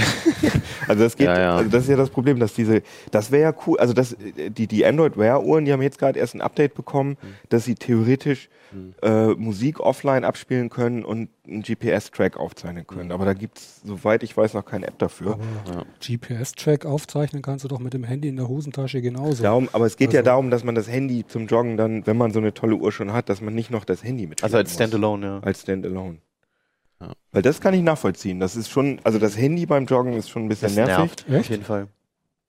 also das geht, Ja, ja. also das ist ja das Problem, dass diese, das wäre ja cool, also das, die, die Android Wear Uhren, die haben jetzt gerade erst ein Update bekommen, Hm. dass sie theoretisch äh, Musik offline abspielen können und einen GPS-Track aufzeichnen können. Hm. Aber da gibt's soweit ich weiß, noch keine App dafür. Aber GPS-Track aufzeichnen kannst du doch mit dem Handy in der Hosentasche genauso. Darum, aber es geht ja Also- darum, dass man das Handy zum Joggen dann, wenn man so eine tolle Uhr schon hat, dass man nicht noch das Handy mit Also als Standalone, ja. als Standalone. Ja. Weil das kann ich nachvollziehen. Das ist schon, also das Handy beim Joggen ist schon ein bisschen Das nervig. nervt, auf jeden Fall.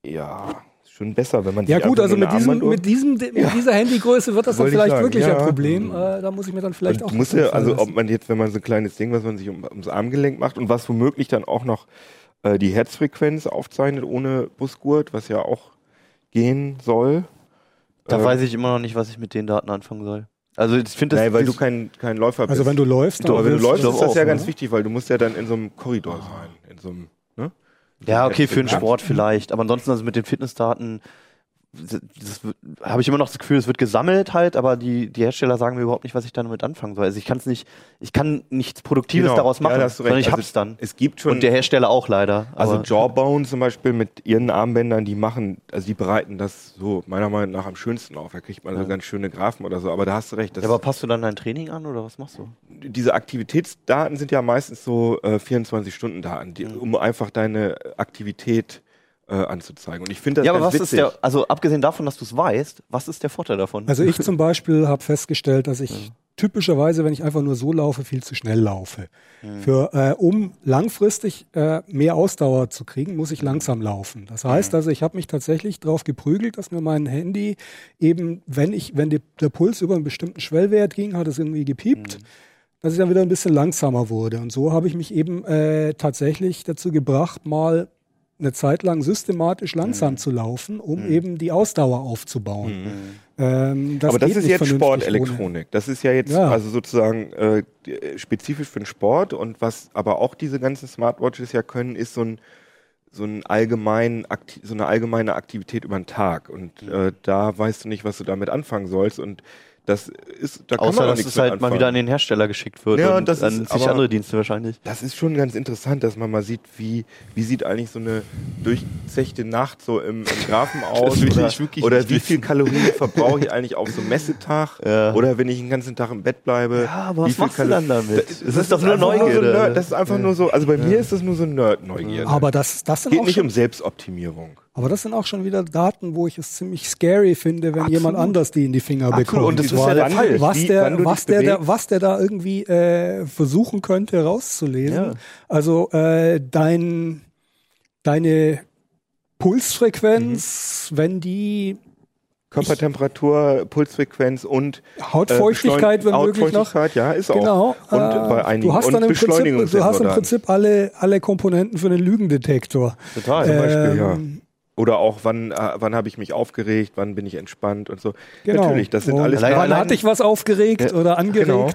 Ja, schon besser, wenn man Ja sich gut, also mit, diesem, mit, diesem, mit dieser Handygröße wird das dann Wollte vielleicht sagen, wirklich ja. ein Problem. Äh, da muss ich mir dann vielleicht und auch was ja, also ob man jetzt, wenn man so ein kleines Ding, was man sich um, ums Armgelenk macht und was womöglich dann auch noch äh, die Herzfrequenz aufzeichnet ohne Busgurt, was ja auch gehen soll. Da Äh, weiß ich immer noch nicht, was ich mit den Daten anfangen soll. Also ich finde das. Nein, weil du kein, kein Läufer bist. Also wenn du läufst, Aber wenn du läufst, doch ist das auch, ja ne? ganz wichtig, weil du musst ja dann in so einem Korridor sein. In so einem, ne? Ja, okay, für den. Sport vielleicht. Aber ansonsten also mit den Fitnessdaten, das, habe ich immer noch das Gefühl, es wird gesammelt halt, aber die, die Hersteller sagen mir überhaupt nicht, was ich damit anfangen soll. Also ich kann es nicht, ich kann nichts Produktives Genau. daraus Ja, machen, du sondern ich Also hab's dann. Es gibt schon Und der Hersteller auch leider. Also Jawbone zum Beispiel mit ihren Armbändern, die machen, also die bereiten das so meiner Meinung nach am schönsten auf. Da kriegt man so Ja. ganz schöne Graphen oder so. Aber da hast du recht. Ja, aber passt du dann dein Training an oder was machst du? diese Aktivitätsdaten sind ja meistens so äh, 24-Stunden-Daten, die- Mhm. um einfach deine Aktivität äh, anzuzeigen. Und ich finde das ja, aber ganz was witzig. ist der, also abgesehen davon, dass du es weißt, was ist der Vorteil davon? Also ich zum Beispiel habe festgestellt, dass ich typischerweise, wenn ich einfach nur so laufe, viel zu schnell laufe. Hm. Für, äh, um langfristig äh, mehr Ausdauer zu kriegen, muss ich langsam laufen. Das heißt also, ich habe mich tatsächlich darauf geprügelt, dass mir mein Handy eben, wenn ich, wenn die, der Puls über einen bestimmten Schwellwert ging, hat es irgendwie gepiept. Dass ich dann wieder ein bisschen langsamer wurde. Und so habe ich mich eben äh, tatsächlich dazu gebracht, mal eine Zeit lang systematisch langsam zu laufen, um eben die Ausdauer aufzubauen. Ähm, aber das ist jetzt Sportelektronik. Das ist ja jetzt Ja. also sozusagen äh, spezifisch für den Sport. Und was aber auch diese ganzen Smartwatches ja können, ist so ein so, ein allgemein, so eine allgemeine Aktivität über den Tag. Und äh, da weißt du nicht, was du damit anfangen sollst. Und das ist, da kann Außer, man auch dass nichts es halt mal wieder an den Hersteller geschickt wird Ja, und das an ist sich andere Dienste wahrscheinlich. Das ist schon ganz interessant, dass man mal sieht, wie, wie sieht eigentlich so eine durchzechte Nacht so im, im Graphen aus will oder, ich wirklich oder wie viel Kalorien verbrauche ich eigentlich auf so einem Messetag Ja. oder wenn ich den ganzen Tag im Bett bleibe. Ja, aber wie was machst du Kalo- dann damit? Das, Es ist doch nur einfach So Neugierde. Nerd, das ist einfach nur so, also bei mir ist das nur so Nerd-Neugierde. Aber das, das sind geht auch nicht um Selbstoptimierung. Aber das sind auch schon wieder Daten, wo ich es ziemlich scary finde, wenn jemand anders die in die Finger Absolut. bekommt. Und das ist ja der Fall. Was Wie- der, was der, da, bewegst. was der da irgendwie äh, versuchen könnte rauszulesen. Ja. Also äh, dein, deine Pulsfrequenz, Mhm. wenn die Körpertemperatur, Pulsfrequenz und äh, Hautfeuchtigkeit, Beschleun- wenn möglich noch. Ja, ist auch. Genau. Und äh, bei einigen. du hast dann im Prinzip, du hast im. Prinzip alle, alle Komponenten für den Lügendetektor. Total. Zum Beispiel, ja. Oder auch, wann, äh, wann habe ich mich aufgeregt, wann bin ich entspannt und so. Genau. Natürlich, das sind Und alles Allein- Wann allein- hatte ich was aufgeregt Ja, oder angeregt? genau.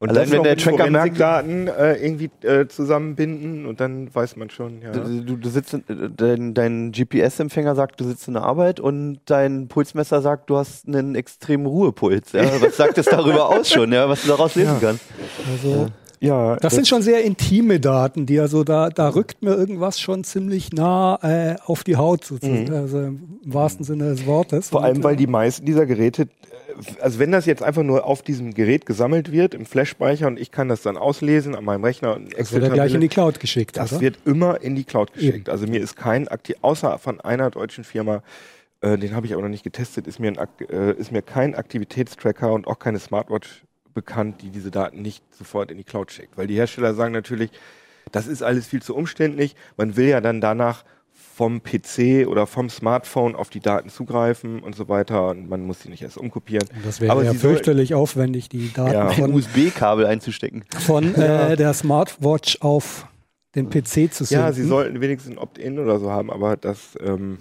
Und Allein das wenn der mit Tracker merkt- Forensikdaten äh, irgendwie äh, zusammenbinden und dann weiß man schon, ja. Du, du, du sitzt, in, äh, dein, dein GPS-Empfänger sagt, du sitzt in der Arbeit und dein Pulsmesser sagt, du hast einen extremen Ruhepuls. Ja? Was sagt es darüber aus schon, ja? was du daraus lesen Ja. kannst? Also, ja, das sind schon sehr intime Daten, die also da, da rückt mir irgendwas schon ziemlich nah äh, auf die Haut, sozusagen, also im wahrsten Sinne des Wortes. Mhm. Vor Und, allem, weil äh, die meisten dieser Geräte, äh, also wenn das jetzt einfach nur auf diesem Gerät gesammelt wird, im Flash-Speicher und ich kann das dann auslesen an meinem Rechner und das wird ja gleich in die Cloud geschickt, Das oder? wird immer in die Cloud geschickt. Also mir ist kein Akti außer von einer deutschen Firma, äh, den habe ich aber noch nicht getestet, ist mir, ein, äh, ist mir kein Aktivitätstracker und auch keine Smartwatch bekannt, die diese Daten nicht sofort in die Cloud schickt. Weil die Hersteller sagen natürlich, das ist alles viel zu umständlich. Man will ja dann danach vom PC oder vom Smartphone auf die Daten zugreifen und so weiter und man muss sie nicht erst umkopieren. das wäre Aber ja fürchterlich aufwendig, die Daten Ja. Von, USB-Kabel einzustecken. von äh, der Smartwatch auf den PC zu senden. Ja, sie sollten wenigstens ein Opt-in oder so haben, aber das ähm,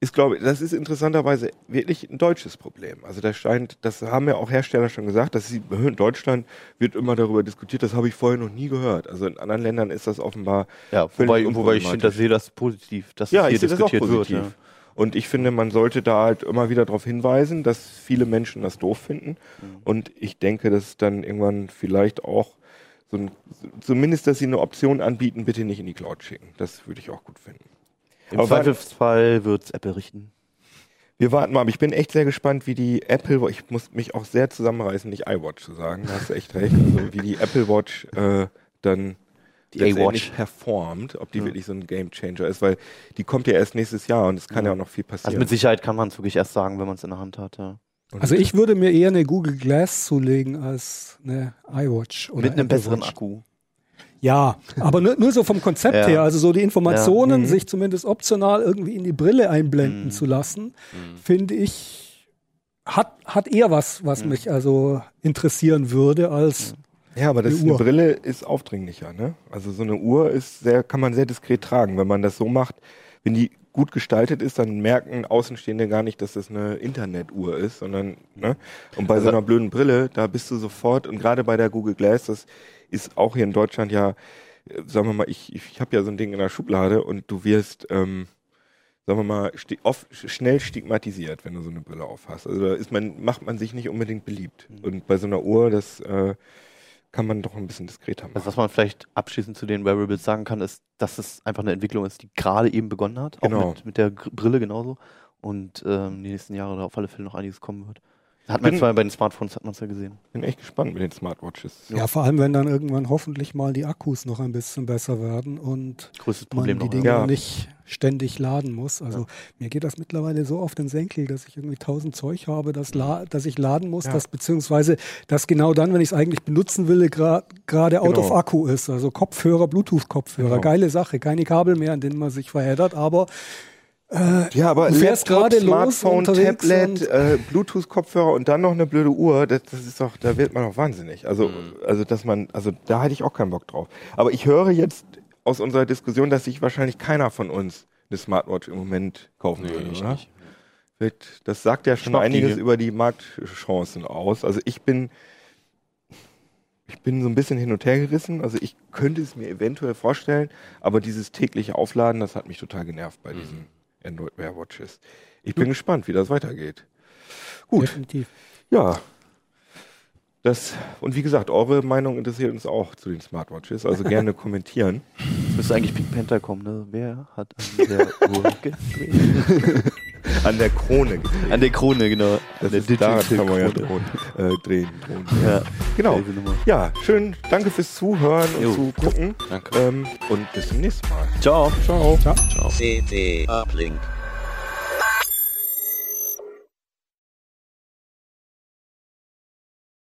ist, glaube ich, das ist interessanterweise wirklich ein deutsches Problem. Also da scheint, das haben ja auch Hersteller schon gesagt, dass sie in Deutschland wird immer darüber diskutiert, das habe ich vorher noch nie gehört. Also in anderen Ländern ist das offenbar Ja, wobei, wobei ich finde, das sehe das positiv, dass ja, es hier das diskutiert positiv. wird. Und ich finde, man sollte da halt immer wieder darauf hinweisen, dass viele Menschen das doof finden. Und ich denke, dass dann irgendwann vielleicht auch so ein, zumindest, dass sie eine Option anbieten, bitte nicht in die Cloud schicken. Das würde ich auch gut finden. Im Aber Zweifelsfall wird es Apple richten. Wir warten mal, aber ich bin echt sehr gespannt, wie die Apple Watch, ich muss mich auch sehr zusammenreißen, nicht iWatch zu sagen, da hast du echt recht, also wie die Apple Watch äh, dann Die A-Watch. performt, ob die Ja. wirklich so ein Game Changer ist, weil die kommt ja erst nächstes Jahr und es kann ja, Ja. auch noch viel passieren. Also mit Sicherheit kann man es wirklich erst sagen, wenn man es in der Hand hat. Ja. Und- Also ich würde mir eher eine Google Glass zulegen als eine iWatch. Oder Mit einem Apple besseren Watch. Akku. Ja, aber nur, nur so vom Konzept Ja. her, also so die Informationen, Ja. Mhm. sich zumindest optional irgendwie in die Brille einblenden Mhm. zu lassen, Mhm. finde ich, hat, hat eher was, was Mhm. mich also interessieren würde, als Ja, aber das Eine eine, Uhr. Brille ist aufdringlicher, ne? Also so eine Uhr ist sehr, kann man sehr diskret tragen. Wenn man das so macht, wenn die gut gestaltet ist, dann merken Außenstehende gar nicht, dass das eine Internetuhr ist, sondern, ne? Und bei so einer blöden Brille, da bist du sofort, und gerade bei der Google Glass, das ist auch hier in Deutschland ja, sagen wir mal, ich, ich habe ja so ein Ding in der Schublade und du wirst, ähm, sagen wir mal, sti oft, schnell stigmatisiert, wenn du so eine Brille aufhast. Also da ist man, macht man sich nicht unbedingt beliebt. Und bei so einer Uhr, das äh, kann man doch ein bisschen diskreter machen. Also was man vielleicht abschließend zu den Wearables sagen kann, ist, dass es einfach eine Entwicklung ist, die gerade eben begonnen hat. Auch Genau. mit, mit der Brille genauso. Und ähm, die nächsten Jahre da auf alle Fälle noch einiges kommen wird. Hat man zwar bei den Smartphones, hat man es ja gesehen. bin echt gespannt mit den Smartwatches. ja. vor allem, wenn dann irgendwann hoffentlich mal die Akkus noch ein bisschen besser werden und Größtes man Problem die noch. Dinger ja. Ja. nicht ständig laden muss. Also mir geht das mittlerweile so auf den Senkel, dass ich irgendwie tausend Zeug habe, das, la dass ich laden muss, Ja. das beziehungsweise das genau dann, wenn ich es eigentlich benutzen will, gra- gerade out Genau. of Akku ist. Also Kopfhörer, Bluetooth-Kopfhörer, Genau. geile Sache, keine Kabel mehr, an denen man sich verheddert, aber Ja, aber Du fährst Laptop, gerade los Smartphone, unterwegs Tablet, äh, Bluetooth-Kopfhörer und dann noch eine blöde Uhr, das, das ist doch, da wird man doch wahnsinnig. Also, Mhm. also dass man, also da hätte ich auch keinen Bock drauf. Aber ich höre jetzt aus unserer Diskussion, dass sich wahrscheinlich keiner von uns eine Smartwatch im Moment kaufen Nee, würde, ich oder? nicht. Das sagt ja schon die einiges hier. über die Marktchancen aus. Also ich bin, ich bin so ein bisschen hin und her gerissen. Also ich könnte es mir eventuell vorstellen, aber dieses tägliche Aufladen, das hat mich total genervt bei Mhm. diesen Android Wear Watches. Ich bin gespannt, wie das weitergeht. Gut, definitiv. ja. Das, und wie gesagt, eure Meinung interessiert uns auch zu den Smartwatches, also gerne kommentieren. Jetzt müsste eigentlich Pink Panther kommen, ne? Wer hat an der Uhr gedreht? An der Krone gedreht. An der Krone, genau. Das an ist, da kann man ja Krone. drohen, äh, drehen. Drohen. Ja, Genau. Ja, schön. Danke fürs Zuhören und Jo. Zugucken. Danke. Ähm, und bis zum nächsten Mal. Ciao. Ciao. Ciao. CD Uplink.